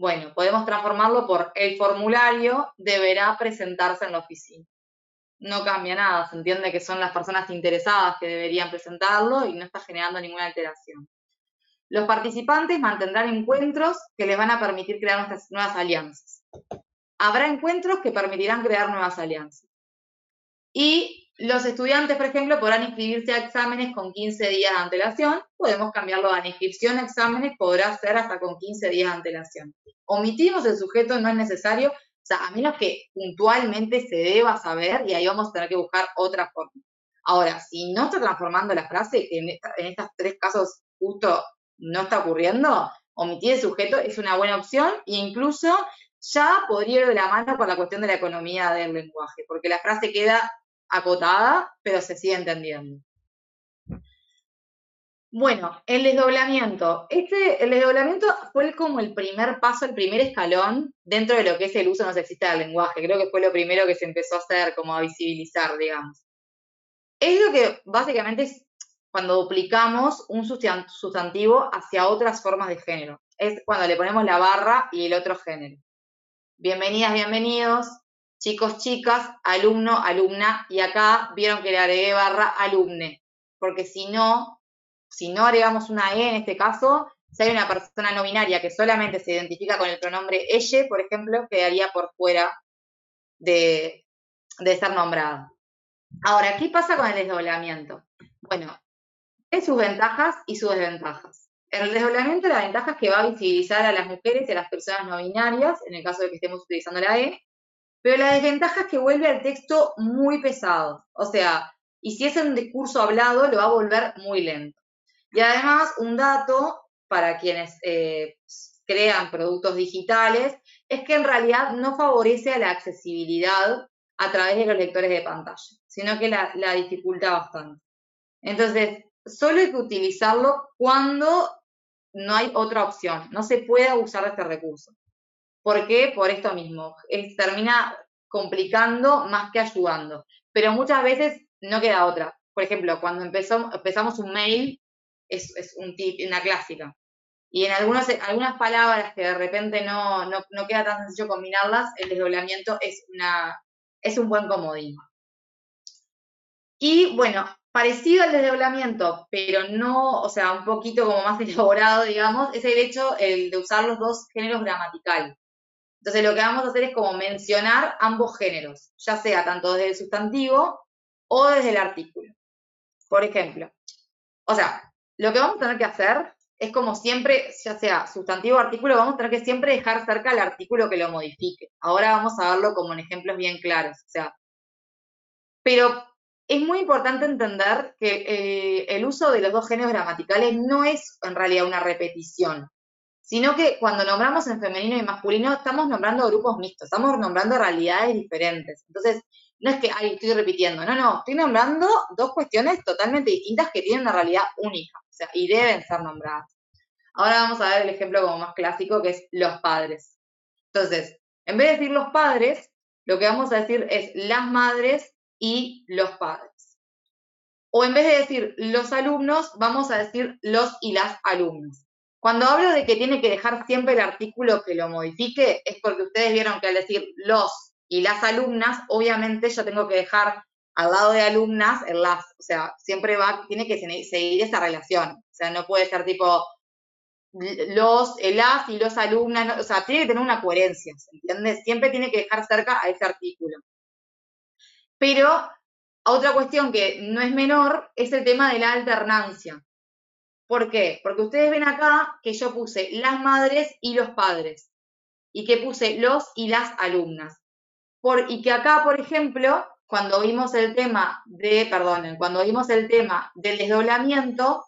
Bueno, podemos transformarlo por el formulario deberá presentarse en la oficina. No cambia nada, se entiende que son las personas interesadas que deberían presentarlo y no está generando ninguna alteración. Los participantes mantendrán encuentros que les van a permitir crear nuevas alianzas. Habrá encuentros que permitirán crear nuevas alianzas. Y los estudiantes, por ejemplo, podrán inscribirse a exámenes con 15 días de antelación. Podemos cambiarlo a inscripción a exámenes, podrá ser hasta con 15 días de antelación. Omitimos el sujeto, no es necesario, o sea, a menos que puntualmente se deba saber y ahí vamos a tener que buscar otra forma. Ahora, si no está transformando la frase, que en, en estos tres casos justo no está ocurriendo, omitir el sujeto es una buena opción e incluso ya podría ir de la mano con la cuestión de la economía del lenguaje, porque la frase queda acotada, pero se sigue entendiendo. Bueno, el desdoblamiento. Este, el desdoblamiento fue como el primer paso, el primer escalón dentro de lo que es el uso no sexista del lenguaje. Creo que fue lo primero que se empezó a hacer, como a visibilizar, digamos. Es lo que básicamente es cuando duplicamos un sustantivo hacia otras formas de género. Es cuando le ponemos la barra y el otro género. Bienvenidas, bienvenidos, chicos, chicas, alumno, alumna, y acá vieron que le agregué barra alumne, porque si no, si no agregamos una E en este caso, si hay una persona no binaria que solamente se identifica con el pronombre ella, por ejemplo, quedaría por fuera de, de ser nombrada. Ahora, ¿qué pasa con el desdoblamiento? Bueno, en sus ventajas y sus desventajas. El desdoblamiento, la ventaja es que va a visibilizar a las mujeres y a las personas no binarias, en el caso de que estemos utilizando la E, pero la desventaja es que vuelve al texto muy pesado. O sea, y si es un discurso hablado, lo va a volver muy lento. Y además, un dato para quienes eh, crean productos digitales es que en realidad no favorece a la accesibilidad a través de los lectores de pantalla, sino que la, la dificulta bastante. Entonces, solo hay que utilizarlo cuando no hay otra opción, no se puede abusar de este recurso. ¿Por qué? Por esto mismo, termina complicando más que ayudando, pero muchas veces no queda otra. Por ejemplo, cuando empezamos un mail, es, una clásica. Y en algunas palabras que de repente no queda tan sencillo combinarlas, el desdoblamiento es, una, es un buen comodín. Y bueno, Parecido al desdoblamiento, pero no, o sea, un poquito como más elaborado, digamos, es el hecho el de usar los dos géneros gramaticales. Entonces lo que vamos a hacer es como mencionar ambos géneros, ya sea tanto desde el sustantivo o desde el artículo. Por ejemplo, o sea, lo que vamos a tener que hacer es como siempre, ya sea sustantivo o artículo, vamos a tener que siempre dejar cerca el artículo que lo modifique. Ahora vamos a verlo como en ejemplos bien claros. O sea, pero es muy importante entender que eh, el uso de los dos géneros gramaticales no es en realidad una repetición, sino que cuando nombramos en femenino y masculino estamos nombrando grupos mixtos, estamos nombrando realidades diferentes. Entonces, no es que, ay, estoy repitiendo, no, no, estoy nombrando dos cuestiones totalmente distintas que tienen una realidad única, o sea, y deben ser nombradas. Ahora vamos a ver el ejemplo como más clásico, que es los padres. Entonces, en vez de decir los padres, lo que vamos a decir es las madres y los padres. O en vez de decir los alumnos, vamos a decir los y las alumnas. Cuando hablo de que tiene que dejar siempre el artículo que lo modifique, es porque ustedes vieron que al decir los y las alumnas, obviamente yo tengo que dejar al lado de alumnas el las. O sea, siempre va, tiene que seguir esa relación. O sea, no puede ser tipo los, el las y los alumnas. o sea, tiene que tener una coherencia, ¿se entiende? Siempre tiene que dejar cerca a ese artículo. Pero otra cuestión que no es menor es el tema de la alternancia. ¿Por qué? Porque ustedes ven acá que yo puse las madres y los padres y que puse los y las alumnas. Por, y que acá, por ejemplo, cuando vimos el tema de, perdonen, cuando vimos el tema del desdoblamiento,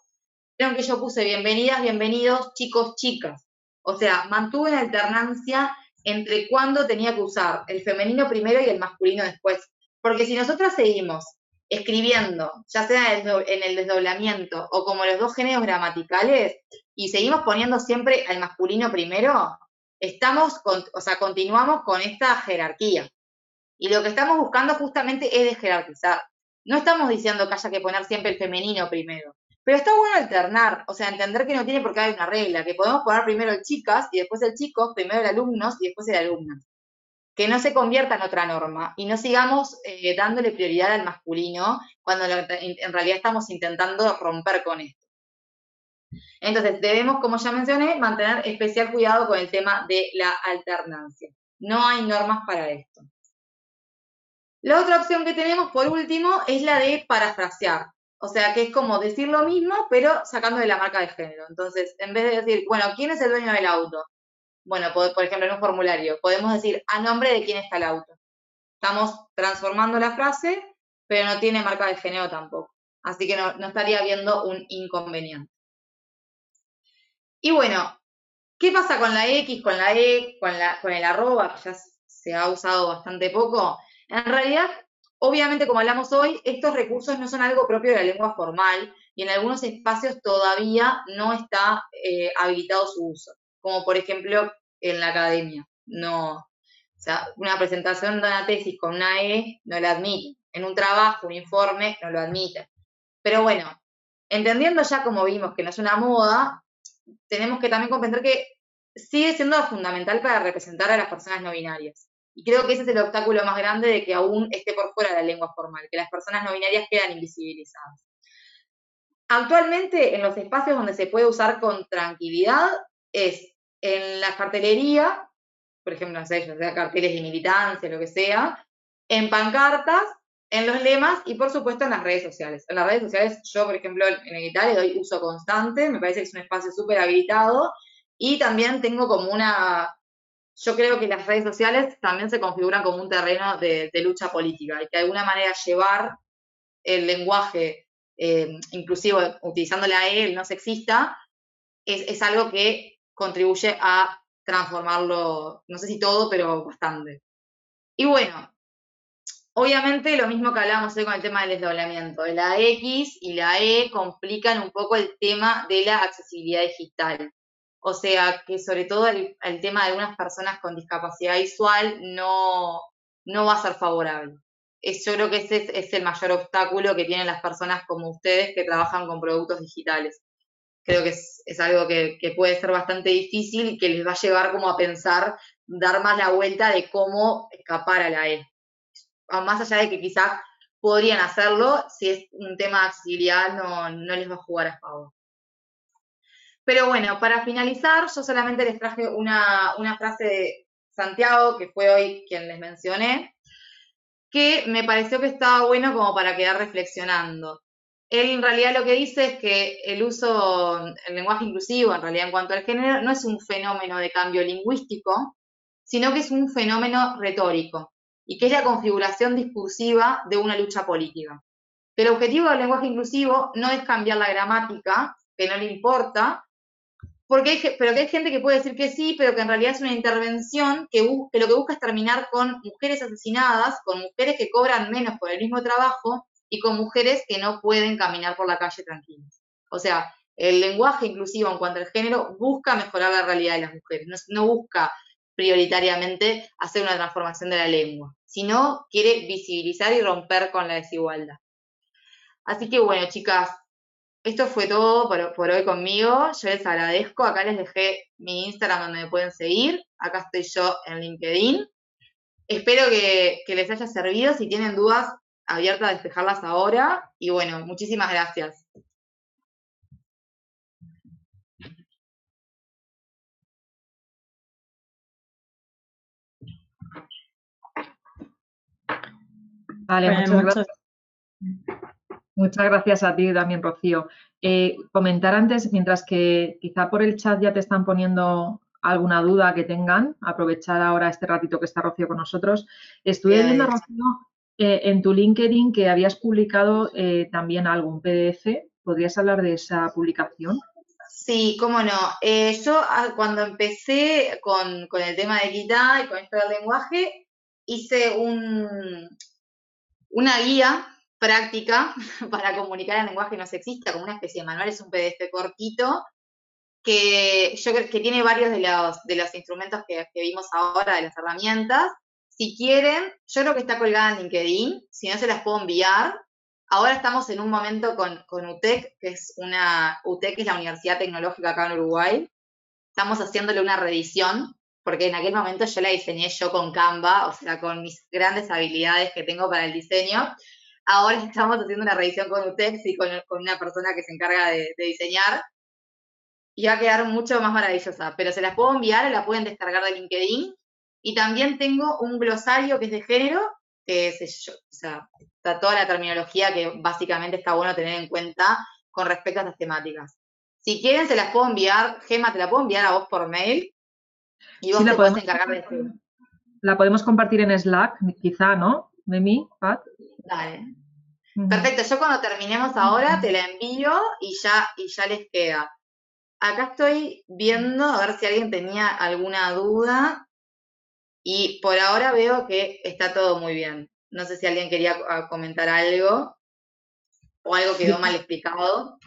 vieron que yo puse bienvenidas, bienvenidos, chicos, chicas. O sea, mantuve la alternancia entre cuándo tenía que usar el femenino primero y el masculino después. Porque si nosotros seguimos escribiendo, ya sea en el desdoblamiento o como los dos géneros gramaticales, y seguimos poniendo siempre al masculino primero, estamos, o sea, continuamos con esta jerarquía. Y lo que estamos buscando justamente es desjerarquizar. No estamos diciendo que haya que poner siempre el femenino primero. Pero está bueno alternar, o sea, entender que no tiene por qué haber una regla, que podemos poner primero el chicas y después el chico, primero el alumnos y después el alumno. Que no se convierta en otra norma y no sigamos eh, dándole prioridad al masculino cuando en realidad estamos intentando romper con esto. Entonces, debemos, como ya mencioné, mantener especial cuidado con el tema de la alternancia. No hay normas para esto. La otra opción que tenemos, por último, es la de parafrasear. O sea, que es como decir lo mismo, pero sacando de la marca de género. Entonces, en vez de decir, bueno, ¿quién es el dueño del auto? Bueno, por, ejemplo, en un formulario, podemos decir a nombre de quién está el auto. Estamos transformando la frase, pero no tiene marca de género tampoco. Así que no, estaría habiendo un inconveniente. Y bueno, ¿qué pasa con la X, con la E, con, la, con el arroba, ya se ha usado bastante poco? En realidad, obviamente, como hablamos hoy, estos recursos no son algo propio de la lengua formal y en algunos espacios todavía no está eh, habilitado su uso, como por ejemplo en la academia. No, o sea, una presentación de una tesis con una E no la admite. En un trabajo, un informe, no lo admite. Pero bueno, entendiendo ya como vimos que no es una moda, tenemos que también comprender que sigue siendo fundamental para representar a las personas no binarias. Y creo que ese es el obstáculo más grande de que aún esté por fuera la lengua formal, que las personas no binarias quedan invisibilizadas. Actualmente, en los espacios donde se puede usar con tranquilidad, es en la cartelería, por ejemplo, no sé, sea carteles de militancia, lo que sea, en pancartas, en los lemas y, por supuesto, en las redes sociales. En las redes sociales, yo, por ejemplo, en el le doy uso constante, me parece que es un espacio súper habilitado y también tengo como una yo creo que las redes sociales también se configuran como un terreno de, lucha política y que de alguna manera llevar el lenguaje eh, inclusivo, utilizando la E, el no sexista, es, es algo que contribuye a transformarlo, no sé si todo, pero bastante. Y bueno, obviamente lo mismo que hablábamos hoy con el tema del desdoblamiento, la X y la E complican un poco el tema de la accesibilidad digital. O sea, que sobre todo el, tema de algunas personas con discapacidad visual no, no va a ser favorable. Es, yo creo que ese es, el mayor obstáculo que tienen las personas como ustedes que trabajan con productos digitales. Creo que es, algo que, puede ser bastante difícil y que les va a llevar como a pensar, dar más la vuelta de cómo escapar a la E. Más allá de que quizás podrían hacerlo, si es un tema de accesibilidad no, no les va a jugar a favor. Pero bueno, para finalizar, yo solamente les traje una, frase de Santiago, que fue hoy quien les mencioné, que me pareció que estaba bueno como para quedar reflexionando. Él en realidad lo que dice es que el uso, el lenguaje inclusivo, en realidad en cuanto al género, no es un fenómeno de cambio lingüístico, sino que es un fenómeno retórico y que es la configuración discursiva de una lucha política. el objetivo del lenguaje inclusivo no es cambiar la gramática, que no le importa, porque pero que hay gente que puede decir que sí, pero que en realidad es una intervención que, que lo que busca es terminar con mujeres asesinadas, con mujeres que cobran menos por el mismo trabajo y con mujeres que no pueden caminar por la calle tranquilas. O sea, el lenguaje inclusivo en cuanto al género busca mejorar la realidad de las mujeres, no, busca prioritariamente hacer una transformación de la lengua, sino quiere visibilizar y romper con la desigualdad. Así que bueno, chicas, esto fue todo por, hoy conmigo. Yo les agradezco. Acá les dejé mi Instagram donde me pueden seguir. Acá estoy yo en LinkedIn. Espero que, les haya servido. Si tienen dudas, abiertas a despejarlas ahora. Y bueno, muchísimas gracias. Vale, muchas, gracias. Muchas gracias a ti también, Rocío. Eh, comentar antes, mientras que quizá por el chat ya te están poniendo alguna duda que tengan, aprovechar ahora este ratito que está Rocío con nosotros. Estuve viendo, Rocío, eh, en tu LinkedIn que habías publicado eh, también algún PDF. ¿Podrías hablar de esa publicación? Sí, cómo no. yo ah, cuando empecé con, con, el tema de equidad y con esto del lenguaje, hice un, una guía práctica para comunicar el lenguaje no sexista, como una especie de manual, es un PDF cortito que tiene varios de los instrumentos que, vimos ahora, de las herramientas. Si quieren, yo creo que está colgada en LinkedIn, si no se las puedo enviar. Ahora estamos en un momento con, con UTEC, que es una, UTEC es la Universidad Tecnológica acá en Uruguay. Estamos haciéndole una reedición, porque en aquel momento yo la diseñé yo con Canva, o sea, con mis grandes habilidades que tengo para el diseño. Ahora estamos haciendo una revisión con UTEX y con, una persona que se encarga de, diseñar. Y va a quedar mucho más maravillosa. Pero se las puedo enviar, la pueden descargar de LinkedIn. Y también tengo un glosario que es de género, que es, o sea, está toda la terminología que básicamente está bueno tener en cuenta con respecto a estas temáticas. Si quieren, se las puedo enviar, Gema, te la puedo enviar a vos por mail y vos te podés encargar de esto. La podemos compartir en Slack, quizá, ¿no? de mí, Pat. Dale. Perfecto, yo cuando terminemos ahora te la envío y ya, y ya les queda. Acá estoy viendo a ver si alguien tenía alguna duda y por ahora veo que está todo muy bien. No sé si alguien quería ah, comentar algo o algo quedó mal explicado.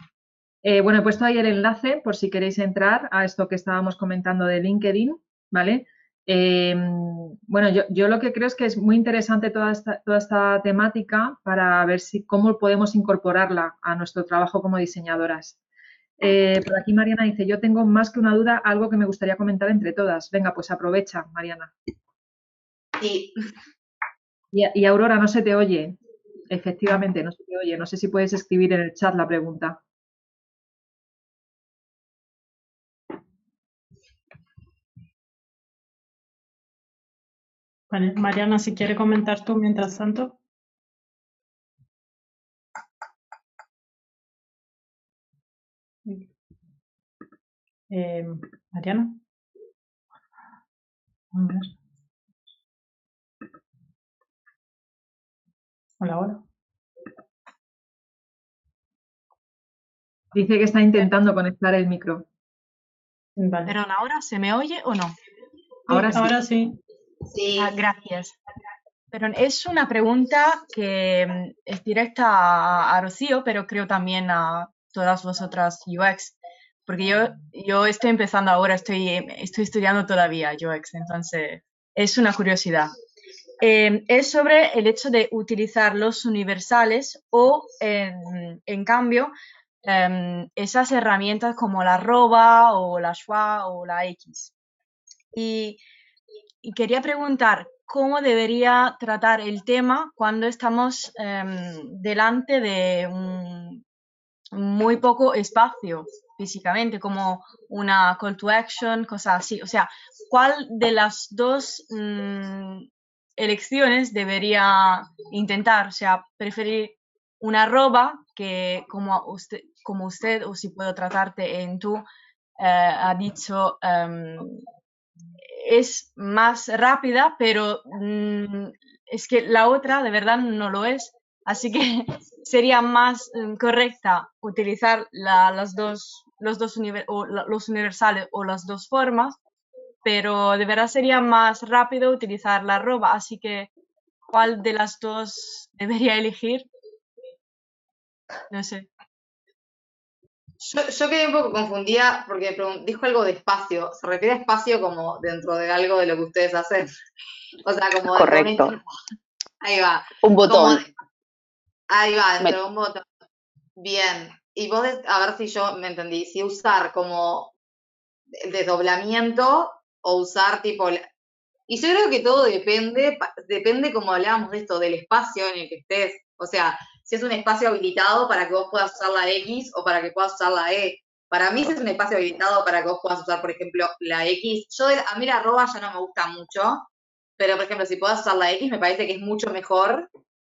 Eh, bueno, he puesto ahí el enlace por si queréis entrar a esto que estábamos comentando de LinkedIn, ¿vale? Em, bueno, yo, lo que creo es que es muy interesante toda esta, toda esta temática para ver si cómo podemos incorporarla a nuestro trabajo como diseñadoras. Eh, por aquí Mariana dice, yo tengo más que una duda, algo que me gustaría comentar entre todas. Venga, pues aprovecha, Mariana. Sí. Y, y Aurora, no se te oye. Efectivamente, no se te oye. No sé si puedes escribir en el chat la pregunta. Mariana, si quiere comentar tú mientras tanto. Eh, Mariana. Hola, hola. Dice que está intentando conectar el micro. Pero ahora se me oye o no? Ahora Ahora sí. Sí. Ah, gracias. Pero es una pregunta que mm, es directa a, Rocío, pero creo también a todas vosotras UX, porque yo, yo estoy empezando ahora, estoy, estoy estudiando todavía UX, entonces es una curiosidad. Em, es sobre el hecho de utilizar los universales o, en, cambio, em, esas herramientas como la arroba o la schwa o la X. Y quería preguntar cómo debería tratar el tema cuando estamos em, delante de muy poco espacio físicamente, como una call to action, cosas así. O sea, ¿cuál de las dos mm, elecciones debería intentar? O sea, preferir una arroba que como usted, como usted o si puedo tratarte en tú, eh, ha dicho, em, es más rápida, pero mm, es que la otra de verdad no lo es. Así que sería más mm, correcta utilizar las dos, los, dos los universales o las dos formas, pero de verdad sería más rápido utilizar la arroba. Así que, ¿cuál de las dos debería elegir? No sé. Yo, quedé un poco confundida porque dijo algo de espacio. ¿Se refiere a espacio como dentro de algo de lo que ustedes hacen? O sea, como... Correcto. Ahí va. Un botón. ahí va, dentro de un botón. Bien. Y vos, a ver si yo me entendí, si usar como desdoblamiento o usar tipo... Y yo creo que todo depende, depende como hablábamos de esto, del espacio en el que estés. O sea, si es un espacio habilitado para que vos puedas usar la X o para que puedas usar la E. Para mí, si es un espacio habilitado para que vos puedas usar, por ejemplo, la X, yo a mí la arroba ya no me gusta mucho, pero por ejemplo, si puedas usar la X, me parece que es mucho mejor,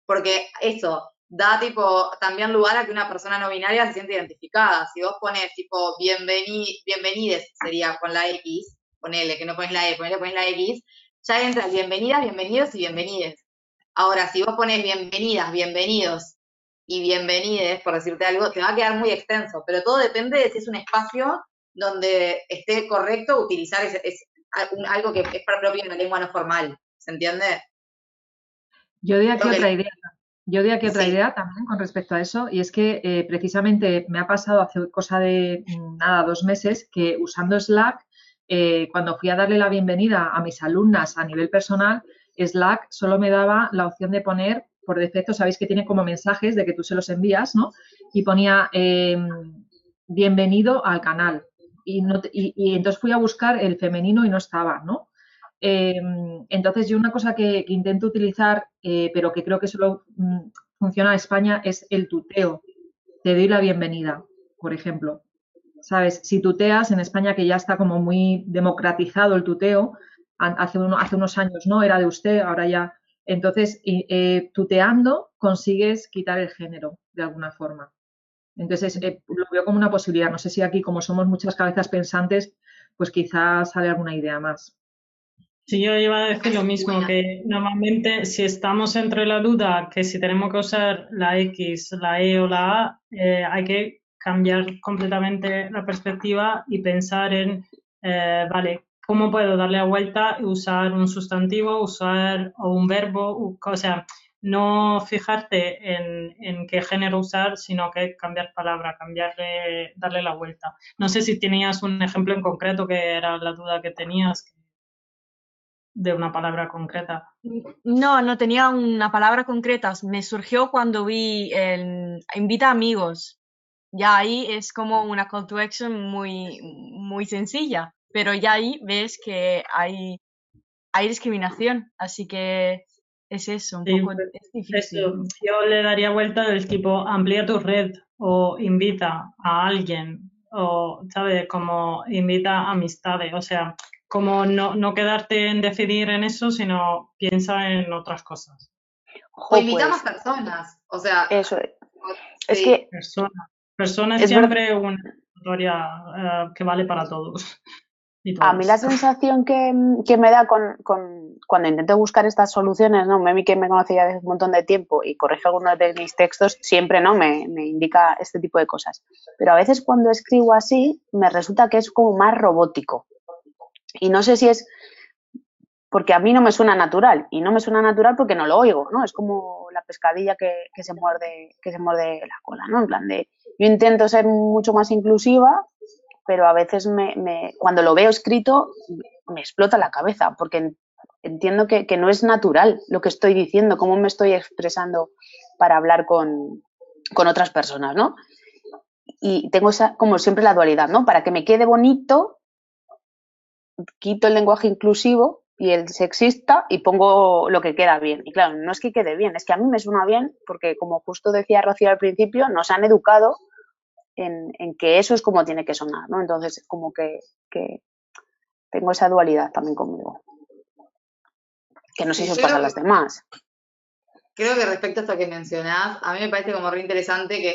porque eso, da tipo también lugar a que una persona no binaria se siente identificada. Si vos pones tipo bienveni, bienvenides, sería con la X, ponele que no pones la E, ponele pones la X, ya entra bienvenidas, bienvenidos y bienvenides. Ahora, si vos pones bienvenidas, bienvenidos y bienvenides, por decirte algo, te va a quedar muy extenso, pero todo depende de si es un espacio donde esté correcto utilizar ese, algo que es propio de una lengua no formal, ¿se entiende? Yo diría que otra idea. Yo diría que otra idea también con respecto a eso, y es que eh, precisamente me ha pasado hace cosa de mm, nada, dos meses, que usando Slack, eh, cuando fui a darle la bienvenida a mis alumnas a nivel personal, Slack solo me daba la opción de poner, por defecto, sabéis que tiene como mensajes de que tú se los envías, ¿no? Y ponía em, bienvenido al canal. Y, entonces fui a buscar el femenino y no estaba, ¿no? Em, entonces yo una cosa que, intento utilizar, eh, pero que creo que solo mm, funciona en España, es el tuteo. Te doy la bienvenida, por ejemplo. ¿Sabes? Si tuteas en España, que ya está como muy democratizado el tuteo, hace, unos años no era de usted, ahora ya. Entonces, eh, tuteando consigues quitar el género de alguna forma. Entonces, eh, lo veo como una posibilidad. No sé si aquí, como somos muchas cabezas pensantes, pues quizás sale alguna idea más. Sí, yo iba a decir lo mismo, que normalmente si estamos entre la duda que si tenemos que usar la X, la E o la A, eh, hay que cambiar completamente la perspectiva y pensar en, vale, cómo puedo darle la vuelta y usar un sustantivo, usar o un verbo, o sea, no fijarte en, qué género usar, sino que cambiar palabra, cambiarle, darle la vuelta. No sé si tenías un ejemplo en concreto que era la duda que tenías de una palabra concreta. No, no tenía una palabra concreta. Me surgió cuando vi el invita amigos. Ya ahí es como una call to action muy, muy sencilla pero ya ahí ves que hay, hay discriminación, así que es eso, un poco pues, es difícil. Yo le daría vuelta del tipo amplía tu red o invita a alguien o, ¿sabes? Como invita a amistades, o sea, como no, no quedarte en decidir en eso, sino piensa en otras cosas. O invita a más personas, o sea... Eso es. que... Personas. Es siempre una historia eh, que vale para todos. A mí la sensación que, me da con, cuando intento buscar estas soluciones, ¿no? Memi que me conoce ya desde un montón de tiempo y corrige algunos de mis textos, siempre ¿no? Me, me, indica este tipo de cosas. Pero a veces cuando escribo así, me resulta que es como más robótico. Y no sé si es porque a mí no me suena natural. Y no me suena natural porque no lo oigo, ¿no? Es como la pescadilla que, que se muerde, que se muerde la cola, ¿no? En plan de, yo intento ser mucho más inclusiva pero a veces me, cuando lo veo escrito me explota la cabeza porque entiendo que, no es natural lo que estoy diciendo, cómo me estoy expresando para hablar con, otras personas, ¿no? Y tengo esa, como siempre la dualidad, ¿no? Para que me quede bonito, quito el lenguaje inclusivo y el sexista y pongo lo que queda bien. Y claro, no es que quede bien, es que a mí me suena bien porque, como justo decía Rocío al principio, nos han educado en, que eso es como tiene que sonar, ¿no? Entonces, como que, tengo esa dualidad también conmigo. Que no sé si os pasa a las demás. Creo que respecto a esto que mencionás, a mí me parece como re interesante que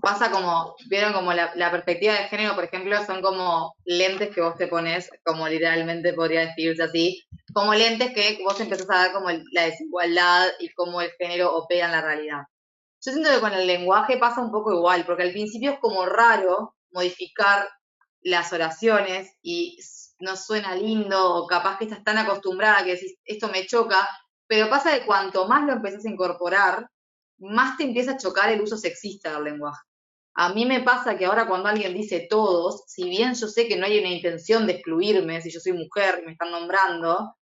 pasa como, vieron como la, perspectiva de género, por ejemplo, son como lentes que vos te pones, como literalmente podría decirse así, como lentes que vos empezás a ver como la desigualdad y cómo el género opera en la realidad. Yo siento que con el lenguaje pasa un poco igual, porque al principio es como raro modificar las oraciones y no suena lindo o capaz que estás tan acostumbrada que decís, esto me choca, pero pasa que cuanto más lo empezás a incorporar, más te empieza a chocar el uso sexista del lenguaje. A mí me pasa que ahora cuando alguien dice todos, si bien yo sé que no hay una intención de excluirme, si yo soy mujer y me están nombrando,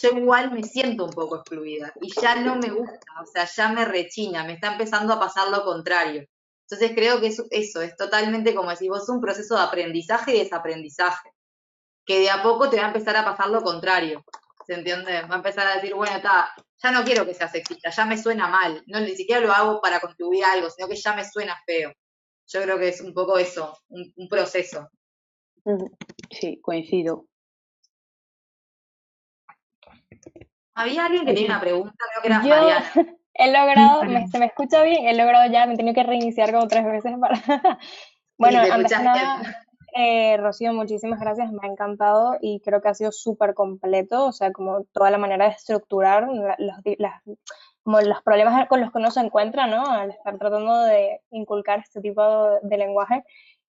yo igual me siento un poco excluida y ya no me gusta, o sea, ya me rechina, me está empezando a pasar lo contrario. Entonces creo que eso, eso es totalmente como decís vos, un proceso de aprendizaje y desaprendizaje, que de a poco te va a empezar a pasar lo contrario, ¿se entiende? Va a empezar a decir, bueno, está, ya no quiero que sea sexista, ya me suena mal, no ni siquiera lo hago para contribuir a algo, sino que ya me suena feo. Yo creo que es un poco eso, un proceso. Sí, coincido. Había alguien que tenía una pregunta, creo que era Mariana. he logrado, se me escucha bien, he logrado ya, me he tenido que reiniciar como tres veces para... bueno, antes de nada, eh, Rocío, muchísimas gracias, me ha encantado y creo que ha sido súper completo, o sea, como toda la manera de estructurar los, como los problemas con los que uno se encuentra, ¿no? Al estar tratando de inculcar este tipo de lenguaje.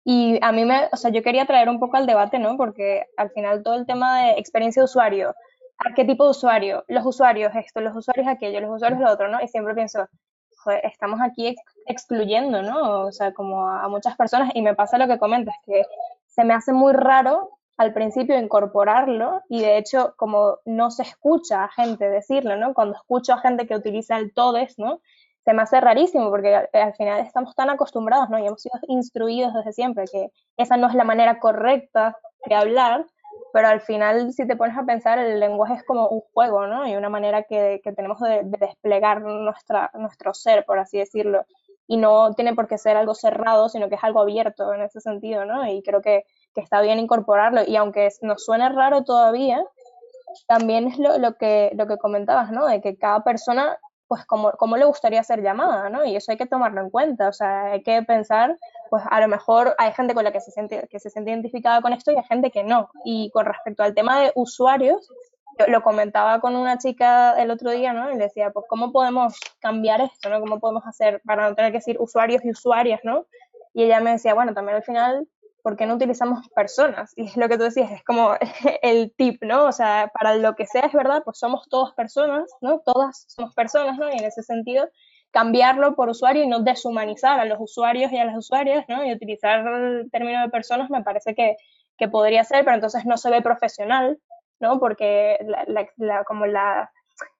Y a mí me, o sea, yo quería traer un poco al debate, ¿no? Porque al final todo el tema de experiencia de usuario, ¿a qué tipo de usuario? Los usuarios esto, los usuarios aquello, los usuarios lo otro, ¿no? Y siempre pienso, estamos aquí excluyendo, ¿no? O sea, como a muchas personas y me pasa lo que comentas, que se me hace muy raro al principio incorporarlo y de hecho como no se escucha a gente decirlo, ¿no? Cuando escucho a gente que utiliza el todes, ¿no? se me hace rarísimo porque al, final estamos tan acostumbrados, ¿no? Y hemos sido instruidos desde siempre que esa no es la manera correcta de hablar, pero al final si te pones a pensar el lenguaje es como un juego, ¿no? Y una manera que, que tenemos de, desplegar nuestra, nuestro ser, por así decirlo. Y no tiene por qué ser algo cerrado, sino que es algo abierto en ese sentido, ¿no? Y creo que, que está bien incorporarlo. Y aunque nos suene raro todavía, también es lo, lo, que, lo que comentabas, ¿no? De que cada persona pues cómo, cómo le gustaría ser llamada, ¿no? Y eso hay que tomarlo en cuenta, o sea, hay que pensar, pues a lo mejor hay gente con la que se siente, que se siente identificada con esto y hay gente que no. Y con respecto al tema de usuarios, lo comentaba con una chica el otro día, ¿no? Y le decía, pues, ¿cómo podemos cambiar esto, ¿no? ¿Cómo podemos hacer para no tener que decir usuarios y usuarias, ¿no? Y ella me decía, bueno, también al final ¿por qué no utilizamos personas? Y es lo que tú decías, es como el tip, ¿no? O sea, para lo que sea es verdad, pues somos todas personas, ¿no? Todas somos personas, ¿no? Y en ese sentido, cambiarlo por usuario y no deshumanizar a los usuarios y a las usuarias, ¿no? Y utilizar el término de personas me parece que, que podría ser, pero entonces no se ve profesional, ¿no? Porque la, como la,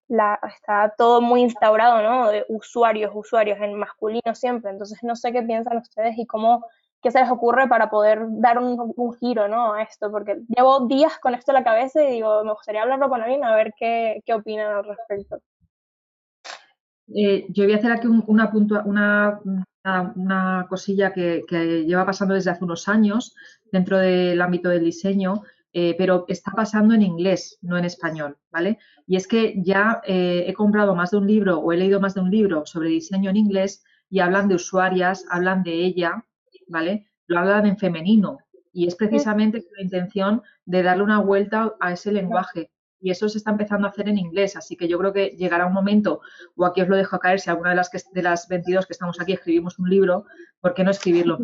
la, está todo muy instaurado, ¿no? De usuarios, usuarios en masculino siempre. Entonces no sé qué piensan ustedes y cómo qué se les ocurre para poder dar un, giro ¿no? a esto, porque llevo días con esto en la cabeza y digo, me gustaría hablarlo con alguien a ver qué, qué opinan al respecto. Eh, yo voy a hacer aquí una, una, una, cosilla que, que, lleva pasando desde hace unos años dentro del ámbito del diseño, eh, pero está pasando en inglés, no en español, ¿vale? Y es que ya eh, he comprado más de un libro o he leído más de un libro sobre diseño en inglés y hablan de usuarias, hablan de ella, ¿vale? Lo hablan en femenino y es precisamente la intención de darle una vuelta a ese lenguaje. Y eso se está empezando a hacer en inglés, así que yo creo que llegará un momento, o aquí os lo dejo caer, si alguna de las, que, de las 22 que estamos aquí escribimos un libro, ¿por qué no escribirlo?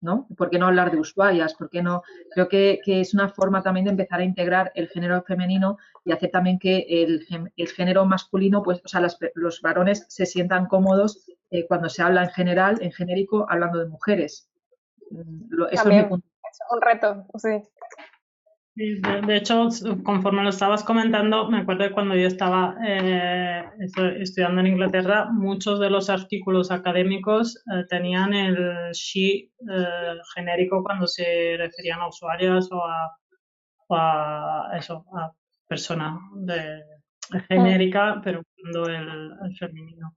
¿no? ¿Por qué no hablar de usuarias? ¿Por qué no? Creo que, es una forma también de empezar a integrar el género femenino y hacer también que el, género masculino, pues, o sea, los varones se sientan cómodos eh, cuando se habla en general, en genérico, hablando de mujeres. Mm, eso es, un reto, sí. De, hecho, conforme lo estabas comentando, me acuerdo de cuando yo estaba eh, estudiando en Inglaterra, muchos de los artículos académicos eh, tenían el she genérico cuando se referían a usuarios o a, eso, a persona de, genérica, pero usando el femenino.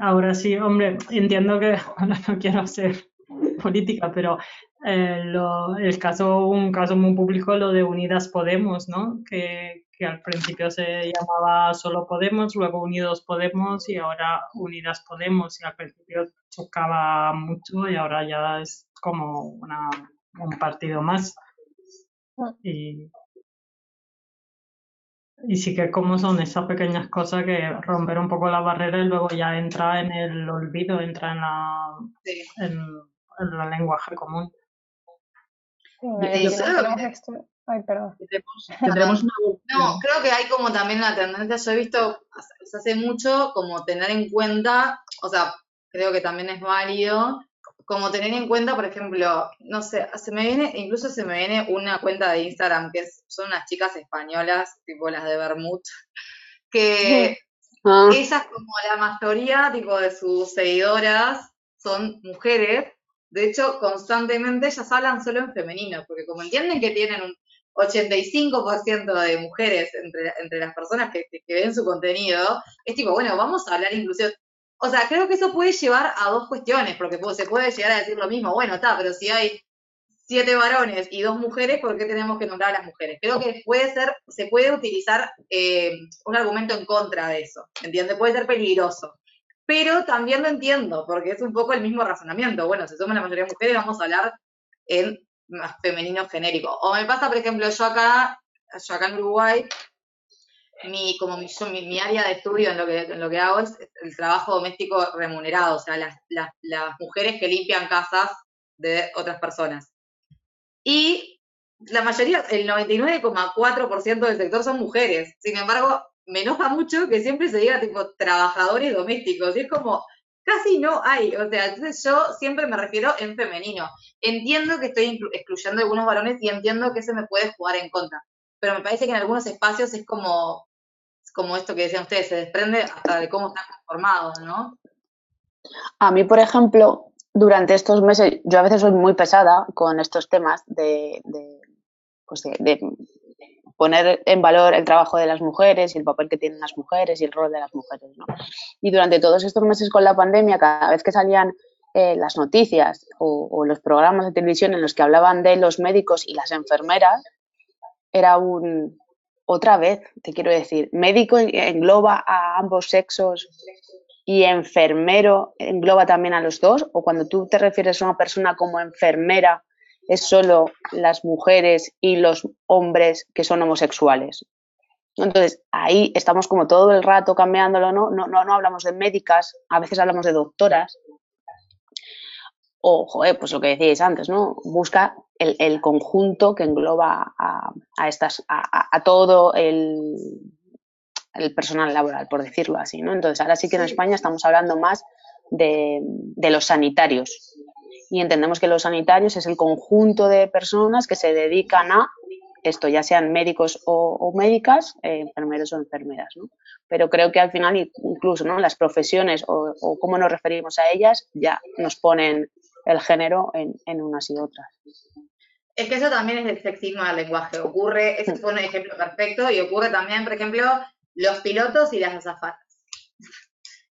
Ahora sí, hombre, entiendo que no quiero hacer política, pero eh, el caso, un caso muy público, lo de Unidas Podemos, ¿no? Que, que, al principio se llamaba solo Podemos, luego Unidos Podemos y ahora Unidas Podemos. Y al principio chocaba mucho y ahora ya es como una, un partido más. Y, y sí que como son esas pequeñas cosas que romper un poco la barrera y luego ya entra en el olvido, entra en la, en, el lenguaje común. Ay, perdón. No, creo que hay como también una tendencia, yo he visto hace mucho como tener en cuenta, o sea, creo que también es válido como tener en cuenta, por ejemplo, no sé, se me viene, incluso se me viene una cuenta de Instagram que son unas chicas españolas, tipo las de Bermud, que ah. esas como la mayoría, tipo de sus seguidoras, son mujeres. De hecho, constantemente ellas hablan solo en femenino, porque como entienden que tienen un 85% de mujeres entre, entre las personas que, ven su contenido, es tipo, bueno, vamos a hablar inclusive o sea, creo que eso puede llevar a dos cuestiones, porque se puede llegar a decir lo mismo, bueno, está, pero si hay siete varones y dos mujeres, ¿por qué tenemos que nombrar a las mujeres? Creo que puede ser, se puede utilizar eh, un argumento en contra de eso, ¿entiendes? Puede ser peligroso. Pero también lo entiendo, porque es un poco el mismo razonamiento. Bueno, si somos la mayoría de mujeres, vamos a hablar en femenino genérico. O me pasa, por ejemplo, yo acá, yo acá en Uruguay, mi, como mi, área de estudio en lo, que, en lo que hago es el trabajo doméstico remunerado, o sea, las, las, las mujeres que limpian casas de otras personas. Y la mayoría, el 99,4% del sector son mujeres. Sin embargo, me enoja mucho que siempre se diga tipo trabajadores domésticos. Y es como, casi no hay. O sea, entonces yo siempre me refiero en femenino. Entiendo que estoy excluyendo algunos varones y entiendo que se me puede jugar en contra. Pero me parece que en algunos espacios es como como esto que decían ustedes, se desprende hasta de cómo está conformado, ¿no? A mí, por ejemplo, durante estos meses, yo a veces soy muy pesada con estos temas de, pues de, poner en valor el trabajo de las mujeres y el papel que tienen las mujeres y el rol de las mujeres, ¿no? Y durante todos estos meses con la pandemia, cada vez que salían eh, las noticias o, los programas de televisión en los que hablaban de los médicos y las enfermeras, era un, otra vez, te quiero decir, médico engloba a ambos sexos y enfermero engloba también a los dos, o cuando tú te refieres a una persona como enfermera, es solo las mujeres y los hombres que son homosexuales. Entonces, ahí estamos como todo el rato cambiándolo, ¿no? No, no, no hablamos de médicas, a veces hablamos de doctoras, o, joder, pues lo que decíais antes, ¿no? Busca el, conjunto que engloba a, estas, a, todo el, el, personal laboral, por decirlo así, ¿no? Entonces, ahora sí que en España estamos hablando más de, los sanitarios. Y entendemos que los sanitarios es el conjunto de personas que se dedican a esto, ya sean médicos o, médicas, eh, enfermeros o enfermeras, ¿no? Pero creo que al final incluso ¿no? las profesiones o, o, cómo nos referimos a ellas ya nos ponen el género en, unas y otras. Es que eso también es el sexismo del lenguaje. Ocurre, ese fue un ejemplo perfecto, y ocurre también, por ejemplo, los pilotos y las azafatas.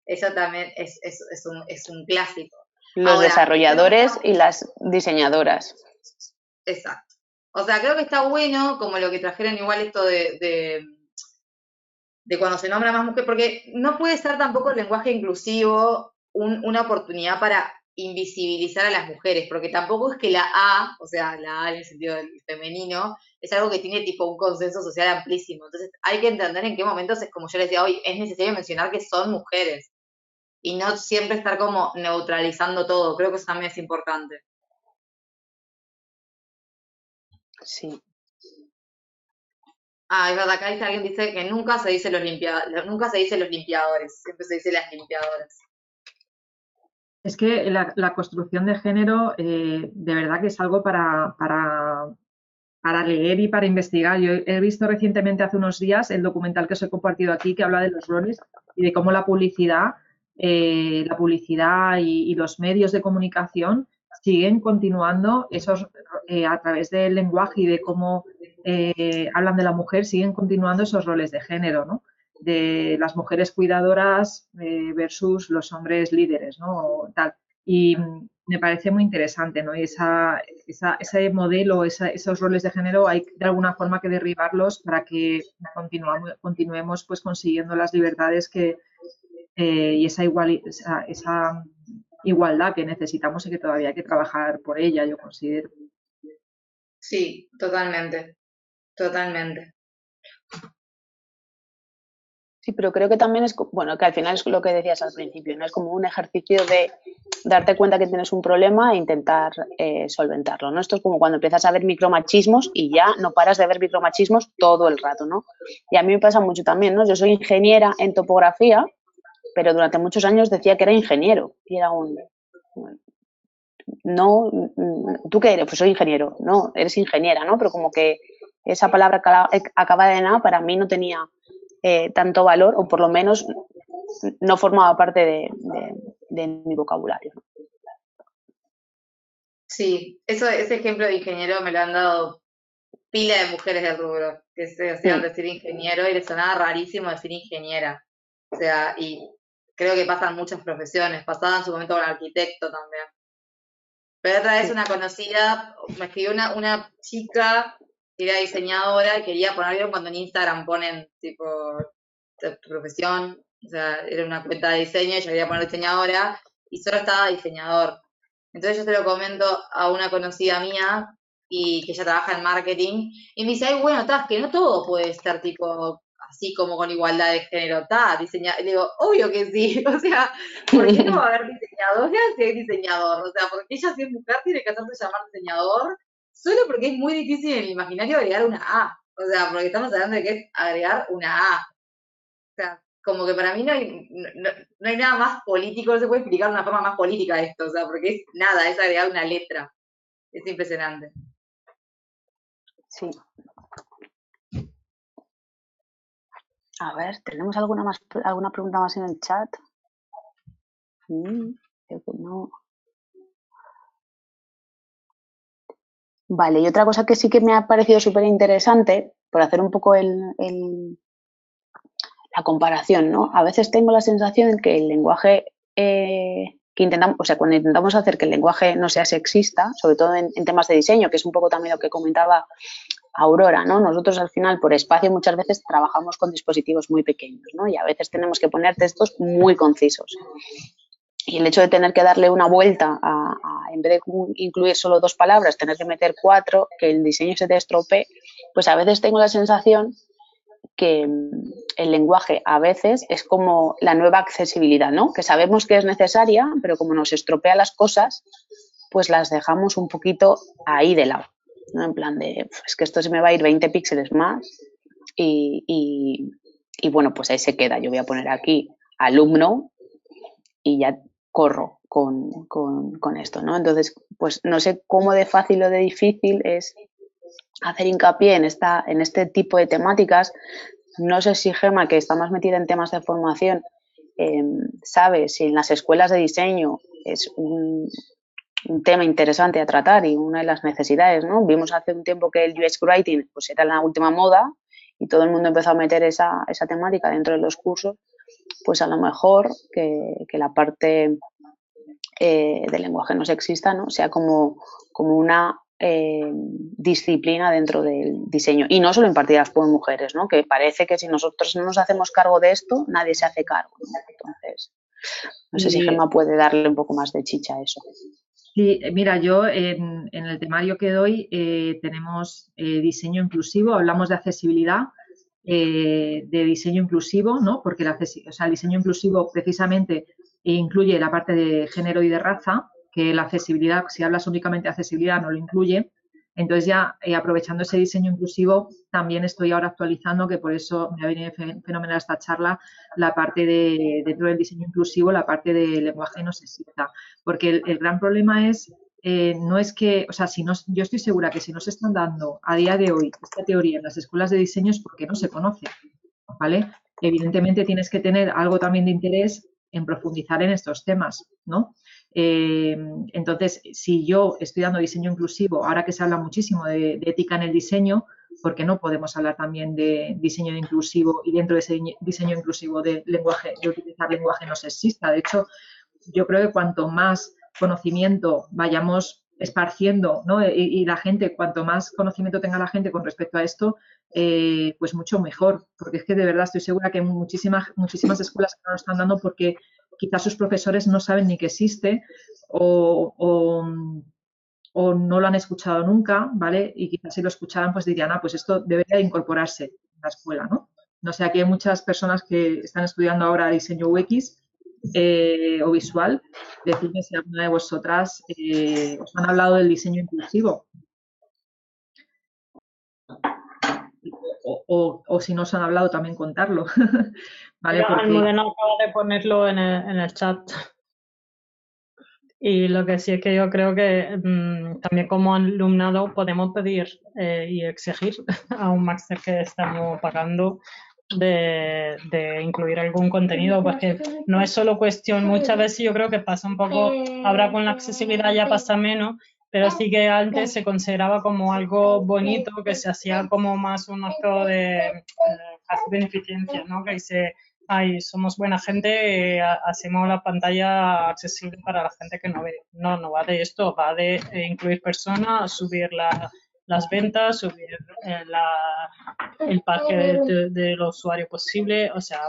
Eso también es, un, es un, clásico. Los desarrolladores y las diseñadoras. Exacto. O sea, creo que está bueno, como lo que trajeron igual esto de, de, de cuando se nombra más mujer, porque no puede ser tampoco el lenguaje inclusivo una oportunidad para invisibilizar a las mujeres, porque tampoco es que la A, o sea, la A en el sentido del femenino, es algo que tiene tipo un consenso social amplísimo. Entonces hay que entender en qué momentos, es como yo les decía hoy, es necesario mencionar que son mujeres y no siempre estar como neutralizando todo. Creo que eso también es importante. Sí. Ah, es verdad, acá alguien dice que nunca se dice los nunca se dice los limpiadores, siempre se dice las limpiadoras. Es que la, construcción de género eh, de verdad que es algo para, para, leer y para investigar. Yo he visto recientemente hace unos días el documental que os he compartido aquí que habla de los roles y de cómo la publicidad, eh, la publicidad y, los medios de comunicación siguen continuando esos eh, a través del lenguaje y de cómo hablan de la mujer, siguen continuando esos roles de género, ¿no? de las mujeres cuidadoras eh, versus los hombres líderes, ¿no? Tal. Y me parece muy interesante, ¿no? Y esa, ese modelo, esos roles de género hay de alguna forma que derribarlos para que continuemos pues consiguiendo las libertades que, eh, y esa, igual, esa, igualdad que necesitamos y que todavía hay que trabajar por ella, yo considero. Sí, totalmente, totalmente. Sí, pero creo que también es, bueno, que al final es lo que decías al principio, ¿no? Es como un ejercicio de darte cuenta que tienes un problema e intentar eh, solventarlo, ¿no? Esto es como cuando empiezas a ver micromachismos y ya no paras de ver micromachismos todo el rato, ¿no? Y a mí me pasa mucho también, ¿no? Yo soy ingeniera en topografía, pero durante muchos años decía que era ingeniero y era un... No, ¿tú qué eres? Pues soy ingeniero, no, eres ingeniera, ¿no? Pero como que esa palabra acaba de nada para mí no tenía eh, tanto valor o por lo menos no formaba parte de, mi vocabulario. Sí, eso, ese ejemplo de ingeniero me lo han dado pila de mujeres del rubro, que se hacían decir ingeniero y les sonaba rarísimo decir ingeniera. O sea, y creo que pasan muchas profesiones, pasaba en su momento con arquitecto también. Pero otra vez una conocida, me escribió una, una chica que era diseñadora y quería poner, cuando en Instagram ponen tipo profesión, o sea, era una cuenta de diseño y yo quería poner diseñadora y solo estaba diseñador. Entonces yo se lo comento a una conocida mía y que ella trabaja en marketing y me dice, ay, bueno, estás que no todo puede estar tipo así como con igualdad de género, está diseñado. Digo, obvio que sí, o sea, ¿por qué no va a haber diseñadora si hay diseñador? O sea, porque ella si es mujer tiene que hacerse llamar diseñador, solo porque es muy difícil en el imaginario agregar una A. O sea, porque estamos hablando de que es agregar una A. O sea, como que para mí no hay, no, hay nada más político, no se puede explicar de una forma más política esto, o sea, porque es nada, es agregar una letra. Es impresionante. Sí. A ver, ¿tenemos alguna más alguna pregunta más en el chat? Mm, no. Vale, y otra cosa que sí que me ha parecido súper interesante, por hacer un poco el, la comparación, ¿no? A veces tengo la sensación que el lenguaje eh, que intentamos, o sea, cuando intentamos hacer que el lenguaje no sea sexista, sobre todo en, temas de diseño, que es un poco también lo que comentaba Aurora, ¿no? Nosotros al final, por espacio, muchas veces trabajamos con dispositivos muy pequeños, ¿no? Y a veces tenemos que poner textos muy concisos. Y el hecho de tener que darle una vuelta a, en vez de incluir solo dos palabras, tener que meter cuatro, que el diseño se te estropee, pues a veces tengo la sensación que mm, el lenguaje a veces es como la nueva accesibilidad, ¿no? Que sabemos que es necesaria, pero como nos estropea las cosas, pues las dejamos un poquito ahí de lado. En plan de, es que esto se me va a ir 20 píxeles más y, y, bueno, pues ahí se queda. Yo voy a poner aquí alumno y ya corro con, con, con esto, ¿no? Entonces, pues no sé cómo de fácil o de difícil es hacer hincapié en, esta, en este tipo de temáticas. No sé si Gema, que está más metida en temas de formación, em, sabe si en las escuelas de diseño es un, tema interesante a tratar y una de las necesidades, ¿no? Vimos hace un tiempo que el UX Writing pues era la última moda y todo el mundo empezó a meter esa, esa temática dentro de los cursos, pues a lo mejor que, la parte eh, del lenguaje no sexista ¿no? sea como, como una eh, disciplina dentro del diseño y no solo impartidas por mujeres, ¿no? que parece que si nosotros no nos hacemos cargo de esto, nadie se hace cargo. Entonces, no sé si Gemma puede darle un poco más de chicha a eso. Sí, mira, yo en, el temario que doy eh, tenemos eh, diseño inclusivo, hablamos de accesibilidad, de diseño inclusivo, ¿no? porque el diseño inclusivo precisamente incluye la parte de género y de raza, que la accesibilidad, si hablas únicamente de accesibilidad, no lo incluye. Entonces ya eh, aprovechando ese diseño inclusivo, también estoy ahora actualizando, que por eso me ha venido fenomenal esta charla, la parte de, dentro del diseño inclusivo, la parte de lenguaje no sexista. Porque el, gran problema es, eh, no es que, o sea, si no, yo estoy segura que si no se están dando a día de hoy esta teoría en las escuelas de diseño es porque no se conoce, ¿vale? Evidentemente tienes que tener algo también de interés en profundizar en estos temas, ¿no? Eh, entonces, si yo estoy dando diseño inclusivo, ahora que se habla muchísimo de, ética en el diseño, ¿por qué no podemos hablar también de diseño inclusivo y dentro de ese diseño inclusivo de lenguaje, de utilizar lenguaje no sexista? De hecho, yo creo que cuanto más conocimiento vayamos esparciendo, ¿no? Y, la gente, cuanto más conocimiento tenga la gente con respecto a esto, eh, pues mucho mejor, porque es que de verdad estoy segura que muchísimas, muchísimas escuelas no lo están dando porque quizás sus profesores no saben ni que existe o, no lo han escuchado nunca, ¿vale? Y quizás si lo escucharan, pues dirían, ah, pues esto debería incorporarse en la escuela, ¿no? No sé, aquí hay muchas personas que están estudiando ahora diseño UX eh, o visual. Decidme si alguna de vosotras eh, os han hablado del diseño inclusivo. O, si no os han hablado, también contarlo. ¿Vale? acaba de ponerlo en el, chat. Y lo que sí es que yo creo que mm, también como alumnado podemos pedir eh, y exigir a un máster que estamos pagando de, incluir algún contenido, porque no es solo cuestión, muchas veces yo creo que pasa un poco, ahora con la accesibilidad ya pasa menos, pero sí que antes se consideraba como algo bonito, que se hacía como más un acto de, de beneficencia, ¿no? Que se ay, somos buena gente, hacemos la pantalla accesible para la gente que no ve. No, no va de esto, va de incluir personas, subir las ventas, subir el parque del usuario posible, o sea,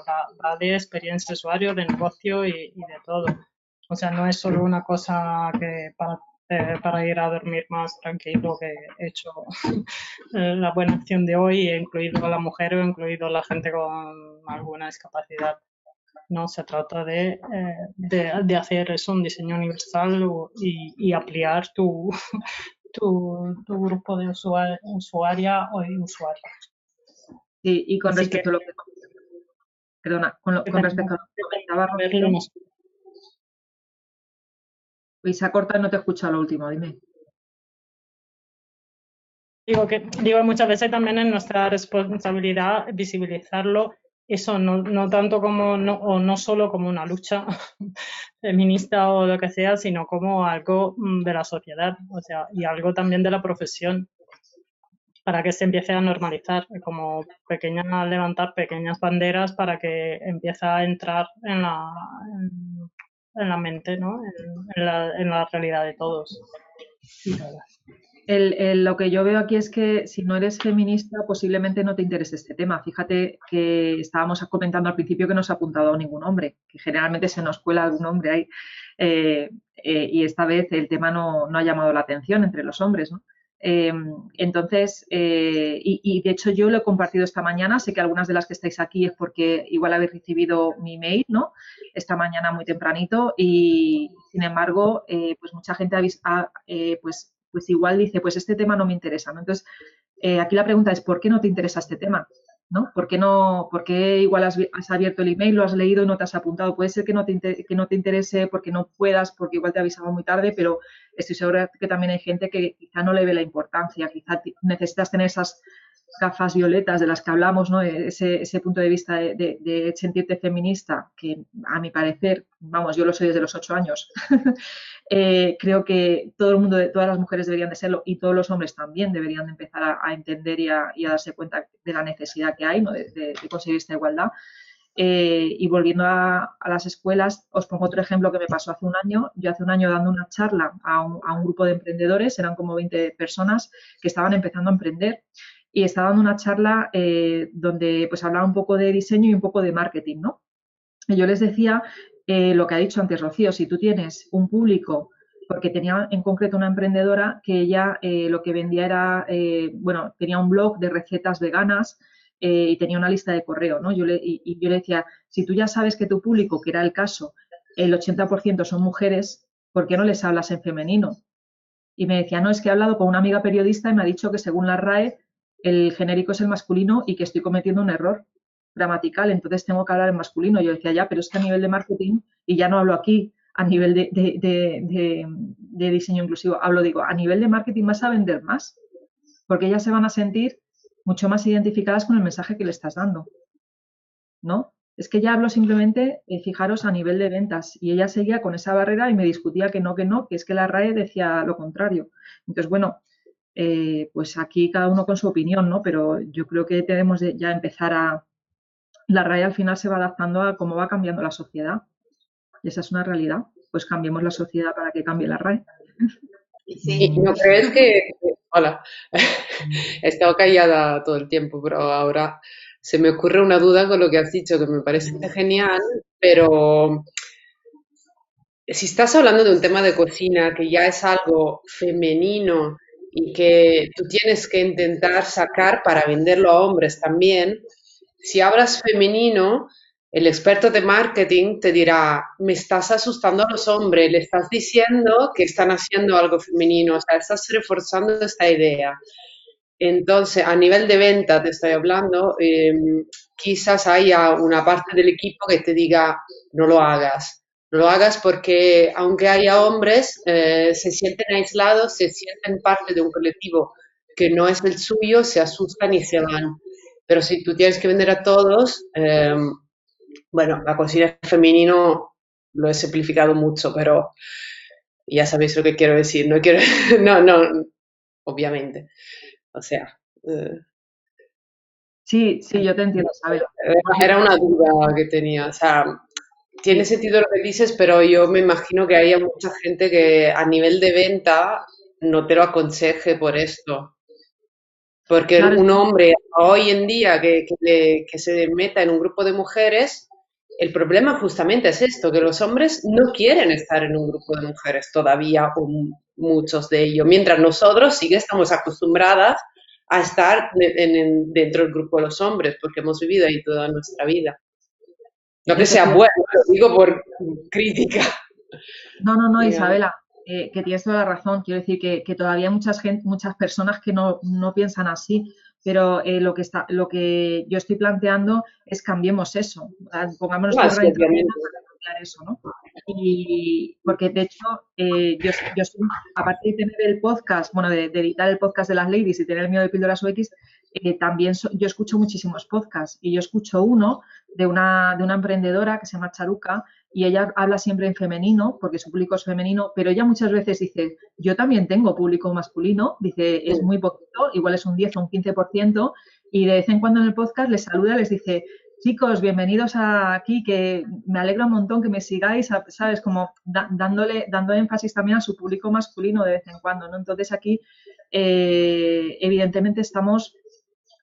va, de experiencia de usuario, de negocio y, y de todo. O sea, no es solo una cosa que para eh, para ir a dormir más tranquilo que he hecho eh, la buena acción de hoy, he incluido a la mujer o incluido a la gente con alguna discapacidad. No se trata de, eh, de, hacer eso, un diseño universal y, y ampliar tu, tu, tu, grupo de usuaria, usuaria o usuarios. Sí, y con respecto a lo que perdona, con, con respecto a lo que comentaba se ha cortado no te he escuchado lo último, dime. Digo que digo muchas veces también es nuestra responsabilidad visibilizarlo, eso no, no tanto como, no, o no solo como una lucha feminista o lo que sea, sino como algo mm, de la sociedad, o sea, y algo también de la profesión, para que se empiece a normalizar, como pequeñas, levantar pequeñas banderas para que empiece a entrar en la, la mente, ¿no? En, la, realidad de todos. lo que yo veo aquí es que si no eres feminista, posiblemente no te interese este tema. Fíjate que estábamos comentando al principio que no se ha apuntado a ningún hombre, que generalmente se nos cuela algún hombre ahí. Eh, eh, y esta vez el tema no, no, ha llamado la atención entre los hombres, ¿no? Em, entonces, eh, y, de hecho yo lo he compartido esta mañana, sé que algunas de las que estáis aquí es porque igual habéis recibido mi mail, ¿no? Esta mañana muy tempranito y sin embargo, eh, pues mucha gente ha, eh, pues, pues igual dice, pues este tema no me interesa, ¿no? Entonces, aquí la pregunta es, ¿por qué no te interesa este tema? ¿No? ¿Por qué, no, por igual has, abierto el email, lo has leído y no te has apuntado? Puede ser que no, te, que no te interese porque no puedas, porque igual te avisaba muy tarde, pero estoy segura que también hay gente que quizá no le ve la importancia, quizá necesitas tener esas gafas violetas de las que hablamos, ¿no? ese, ese punto de vista de, sentirte feminista, que a mi parecer, vamos, yo lo soy desde los ocho años, eh, creo que todo el mundo, todas las mujeres deberían de serlo y todos los hombres también deberían de empezar a, entender y a, darse cuenta de la necesidad que hay ¿no? de, conseguir esta igualdad. Eh, y volviendo a, las escuelas, os pongo otro ejemplo que me pasó hace un año. Yo hace un año dando una charla a un, a un grupo de emprendedores, eran como 20 personas que estaban empezando a emprender y estaba dando una charla eh, donde pues hablaba un poco de diseño y un poco de marketing, ¿no? Y yo les decía eh, lo que ha dicho antes Rocío, si tú tienes un público, porque tenía en concreto una emprendedora que ella eh, lo que vendía era, bueno, tenía un blog de recetas veganas y tenía una lista de correo, ¿no? Le, y, yo le decía, si tú ya sabes que tu público, que era el caso, el 80% son mujeres, ¿por qué no les hablas en femenino? Y me decía, no, es que he hablado con una amiga periodista y me ha dicho que según la RAE el genérico es el masculino y que estoy cometiendo un error gramatical, entonces tengo que hablar en masculino. Yo decía, ya, pero es que a nivel de marketing, y ya no hablo aquí a nivel de, diseño inclusivo, hablo, digo, a nivel de marketing vas a vender más, porque ellas se van a sentir mucho más identificadas con el mensaje que le estás dando, ¿no? Es que ya hablo simplemente, fijaros, a nivel de ventas, y ella seguía con esa barrera y me discutía que no, que no, que es que la RAE decía lo contrario. Entonces, bueno, eh, pues aquí cada uno con su opinión, ¿no? Pero yo creo que tenemos ya empezar a... La RAE al final se va adaptando a cómo va cambiando la sociedad. Y esa es una realidad. Pues cambiemos la sociedad para que cambie la RAE. Sí. ¿No crees que... Hola. He estado callada todo el tiempo, pero ahora se me ocurre una duda con lo que has dicho, que me parece genial, pero si estás hablando de un tema de cocina que ya es algo femenino y que tú tienes que intentar sacar para venderlo a hombres también, si hablas femenino, el experto de marketing te dirá, me estás asustando a los hombres, le estás diciendo que están haciendo algo femenino, o sea, estás reforzando esta idea. Entonces, a nivel de venta te estoy hablando, em, quizás haya una parte del equipo que te diga, no lo hagas lo hagas porque aunque haya hombres, eh, se sienten aislados, se sienten parte de un colectivo que no es el suyo, se asustan y se van. Pero si tú tienes que vender a todos, em, bueno, la cocina femenino lo he simplificado mucho, pero ya sabéis lo que quiero decir. No quiero, no, no, obviamente. O sea, eh, Sí, sí, yo te entiendo. Era una duda que tenía, o sea, tiene sentido lo que dices, pero yo me imagino que haya mucha gente que a nivel de venta no te lo aconseje por esto. Porque un hombre hoy en día que, que, se meta en un grupo de mujeres, el problema justamente es esto, que los hombres no quieren estar en un grupo de mujeres todavía, muchos de ellos, mientras nosotros sí que estamos acostumbradas a estar dentro del grupo de los hombres, porque hemos vivido ahí toda nuestra vida. No que sea bueno, lo digo por crítica. No, no, no, Isabela, eh, que tienes toda la razón. Quiero decir que, todavía muchas, gente, muchas personas que no, piensan así, pero eh, lo, que está, lo que yo estoy planteando es cambiemos eso. Pongámonos ah, sí, cambiar eso, ¿no? Y porque de hecho, eh, yo, yo aparte de tener el podcast, bueno, de, editar el podcast de las ladies y tener miedo de píldoras UX, eh, también yo escucho muchísimos podcasts y yo escucho uno de una, de una emprendedora que se llama Charuca y ella habla siempre en femenino porque su público es femenino, pero ella muchas veces dice, yo también tengo público masculino, dice, es muy poquito, igual es un 10 o un 15%, y de vez en cuando en el podcast les saluda, les dice, chicos, bienvenidos aquí, que me alegra un montón que me sigáis, ¿sabes? Como dándole, dando énfasis también a su público masculino de vez en cuando, ¿no? Entonces aquí, eh, evidentemente, estamos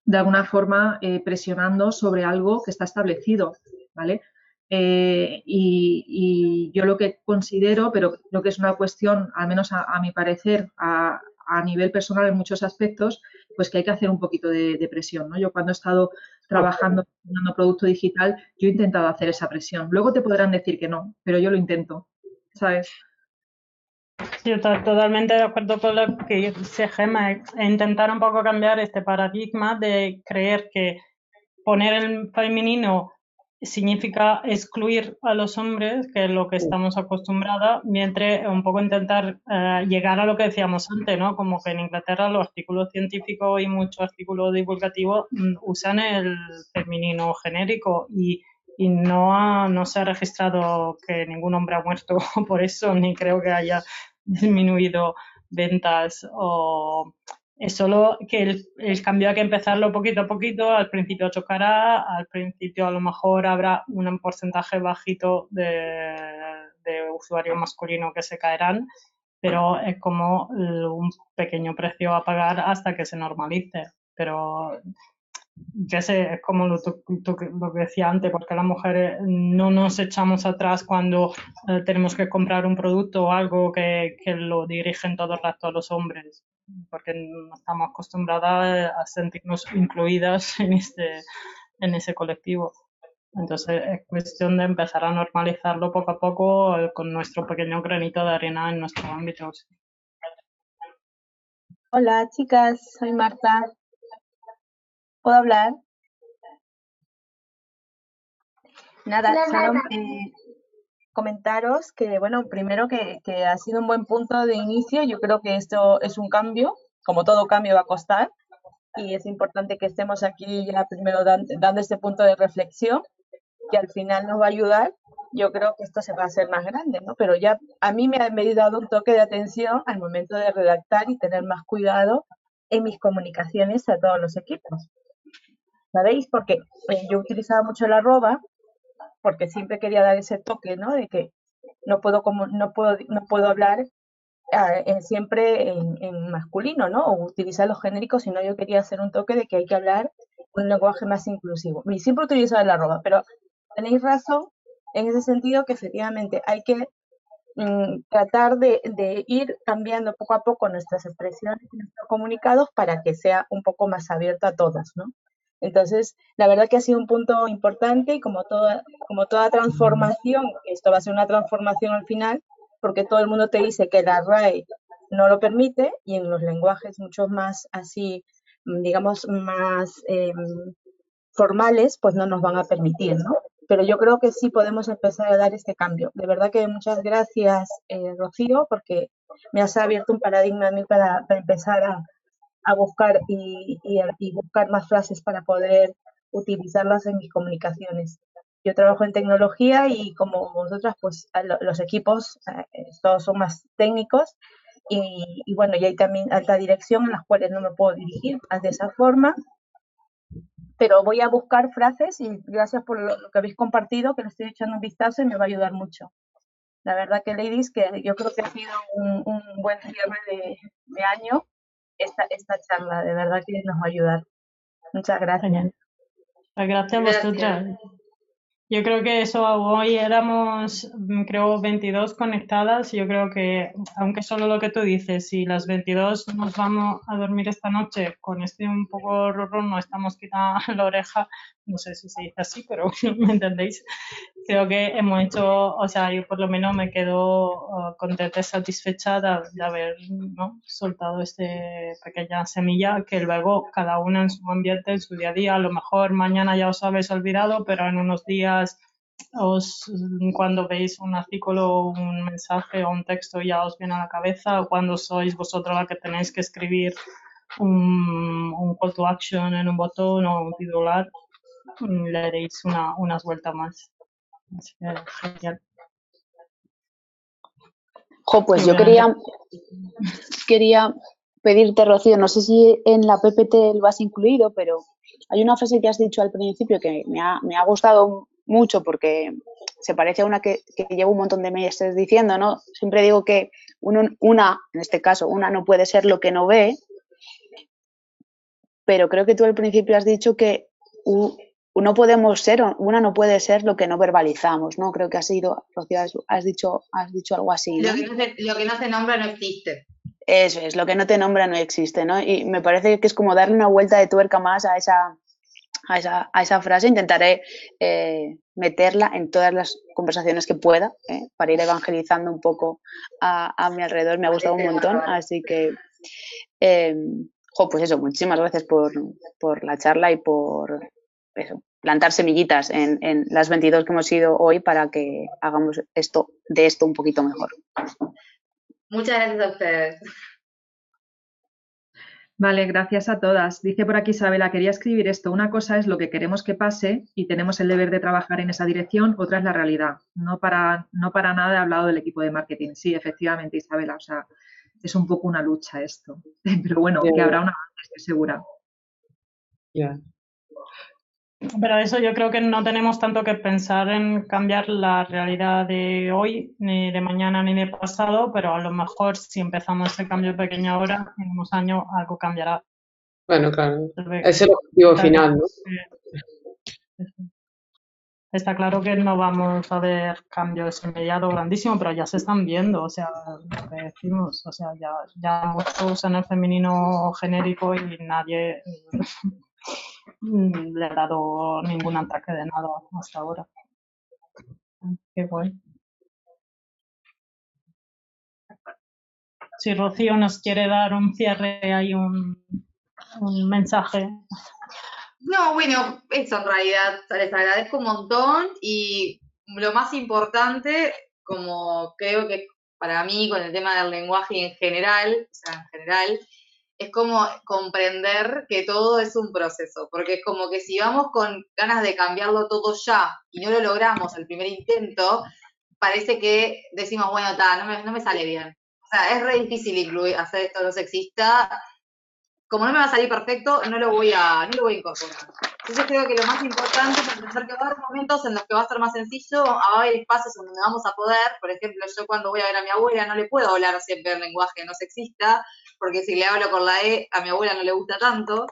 de alguna forma eh, presionando sobre algo que está establecido, ¿vale? Eh, y, yo lo que considero, pero creo que es una cuestión, al menos a, mi parecer, a, nivel personal en muchos aspectos, pues que hay que hacer un poquito de, presión, ¿no? Yo cuando he estado trabajando en producto digital, yo he intentado hacer esa presión. Luego te podrán decir que no, pero yo lo intento, ¿sabes? Sí, estoy totalmente de acuerdo con lo que dice Gemma, intentar un poco cambiar este paradigma de creer que poner el femenino significa excluir a los hombres, que es lo que estamos acostumbrados, mientras un poco intentar eh, llegar a lo que decíamos antes, ¿no? Como que en Inglaterra los artículos científicos y muchos artículos divulgativos mm, usan el femenino genérico y y no, no se ha registrado que ningún hombre ha muerto por eso, ni creo que haya disminuido ventas o es solo que el, el, cambio hay que empezarlo poquito a poquito, al principio chocará, al principio a lo mejor habrá un porcentaje bajito de, de usuarios masculinos que se caerán, pero es como un pequeño precio a pagar hasta que se normalice. Pero ya sé, es como lo, que decía antes, porque las mujeres no nos echamos atrás cuando eh, tenemos que comprar un producto o algo que, lo dirigen todo el de los hombres, porque no estamos acostumbradas a sentirnos incluidas en, este, en ese colectivo. Entonces es cuestión de empezar a normalizarlo poco a poco eh, con nuestro pequeño granito de arena en nuestro ámbito. Hola chicas, soy Marta. ¿Puedo hablar? Nada, solo eh, comentaros que, bueno, primero que, ha sido un buen punto de inicio. Yo creo que esto es un cambio, como todo cambio va a costar, y es importante que estemos aquí ya primero dando este punto de reflexión, que al final nos va a ayudar. Yo creo que esto se va a hacer más grande, ¿no? Pero ya a mí me ha, me ha dado un toque de atención al momento de redactar y tener más cuidado en mis comunicaciones a todos los equipos. ¿Sabéis? Porque eh, yo utilizaba mucho la arroba porque siempre quería dar ese toque, ¿no? De que no puedo, como, no puedo, no puedo hablar ah, siempre en, masculino, ¿no? O utilizar los genéricos, sino yo quería hacer un toque de que hay que hablar un lenguaje más inclusivo. Y siempre utilizaba la arroba, pero tenéis razón en ese sentido que efectivamente hay que mm, tratar de, de, ir cambiando poco a poco nuestras expresiones y nuestros comunicados para que sea un poco más abierto a todas, ¿no? Entonces, la verdad que ha sido un punto importante y como toda, como toda transformación, esto va a ser una transformación al final, porque todo el mundo te dice que la RAE no lo permite y en los lenguajes mucho más así, digamos, más em, formales, pues no nos van a permitir, ¿no? Pero yo creo que sí podemos empezar a dar este cambio. De verdad que muchas gracias, eh, Rocío, porque me has abierto un paradigma a mí para empezar a, a buscar y, buscar más frases para poder utilizarlas en mis comunicaciones. Yo trabajo en tecnología y como vosotras, pues los equipos eh, todos son más técnicos y, bueno, y hay también alta dirección en las cuales no me puedo dirigir de esa forma. pero voy a buscar frases y gracias por lo, que habéis compartido, que le estoy echando un vistazo y me va a ayudar mucho. La verdad que, ladies, que yo creo que ha sido un, buen cierre de, año esta, esta charla, de verdad que nos va a ayudar. Muchas gracias. Gracias a vosotras. Yo creo que eso, hoy éramos, mm, creo, 22 conectadas. Yo creo que, aunque solo lo que tú dices, si las 22 nos vamos a dormir esta noche con este un poco ronron, no estamos quitando la oreja, no sé si se dice así, pero me entendéis. Creo que hemos hecho, o sea, yo por lo menos me quedo uh, contenta y satisfecha de, haber ¿no? soltado este pequeña semilla que luego cada una en su ambiente, en su día a día, a lo mejor mañana ya os habéis olvidado, pero en unos días os, cuando veis un artículo, un mensaje o un texto ya os viene a la cabeza, o cuando sois vosotros la que tenéis que escribir un, un call to action en un botón o un titular, le daréis una, unas vueltas más. Jo, pues yo quería, quería pedirte, Rocío, no sé si en la PPT lo has incluido, pero hay una frase que has dicho al principio que me ha, me ha gustado mucho porque se parece a una que, llevo un montón de meses diciendo, ¿no? Siempre digo que uno, una, en este caso, una no puede ser lo que no ve, pero creo que tú al principio has dicho que uno podemos ser, una no puede ser lo que no verbalizamos, ¿no? Creo que has sido, Rocío, has dicho, has dicho algo así. Lo, que no se, lo que no se nombra no existe. Eso es, lo que no te nombra no existe, ¿no? Y me parece que es como darle una vuelta de tuerca más a esa, a esa, a esa frase. Intentaré eh, meterla en todas las conversaciones que pueda ¿eh? para ir evangelizando un poco a, a, mi alrededor. Me ha gustado un montón, así que, eh, pues eso, muchísimas gracias por, por, la charla y por eso, plantar semillitas en, en las 22 que hemos ido hoy para que hagamos esto de esto un poquito mejor. Muchas gracias a ustedes. Vale, gracias a todas. Dice por aquí Isabela, quería escribir esto. Una cosa es lo que queremos que pase y tenemos el deber de trabajar en esa dirección, otra es la realidad. No para, no para nada he hablado del equipo de marketing. Sí, efectivamente, Isabela, o sea, es un poco una lucha esto. Pero bueno, que habrá una estoy segura. Ya. Pero eso yo creo que no tenemos tanto que pensar en cambiar la realidad de hoy, ni de mañana, ni de pasado, pero a lo mejor si empezamos ese cambio pequeño ahora, en unos años algo cambiará. Bueno, claro. Es el objetivo final, ¿no? Está claro que no vamos a ver cambios inmediatos grandísimos, pero ya se están viendo, o sea, lo que decimos, o sea, ya, ya muchos en el femenino genérico y nadie le he dado ningún ataque de nada hasta ahora. Qué bueno. Si Rocío nos quiere dar un cierre, hay un, un mensaje. No, bueno, eso en realidad, les agradezco un montón y lo más importante, como creo que para mí con el tema del lenguaje en general, o sea, en general, es como comprender que todo es un proceso, porque es como que si vamos con ganas de cambiarlo todo ya y no lo logramos el primer intento, parece que decimos, bueno, no, me, no me sale bien. O sea, es re difícil incluir, hacer esto no sexista. Como no me va a salir perfecto, no lo voy a, no lo voy a incorporar. Entonces creo que lo más importante es pensar que va a haber momentos en los que va a ser más sencillo, va a haber espacios donde vamos a poder, por ejemplo, yo cuando voy a ver a mi abuela no le puedo hablar siempre en lenguaje no sexista, porque si le hablo con la E a mi abuela no le gusta tanto.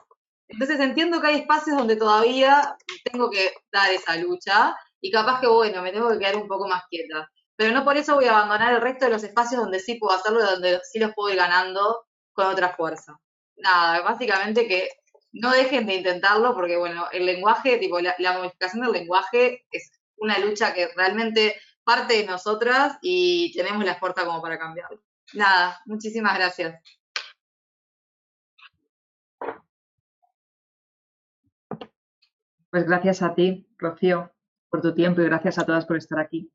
Entonces entiendo que hay espacios donde todavía tengo que dar esa lucha y capaz que, bueno, me tengo que quedar un poco más quieta. Pero no por eso voy a abandonar el resto de los espacios donde sí puedo hacerlo donde sí los puedo ir ganando con otra fuerza nada, básicamente que no dejen de intentarlo porque, bueno, el lenguaje, tipo, la, modificación del lenguaje es una lucha que realmente parte de nosotras y tenemos la fuerza como para cambiarlo. Nada, muchísimas gracias. Pues gracias a ti, Rocío, por tu tiempo y gracias a todas por estar aquí.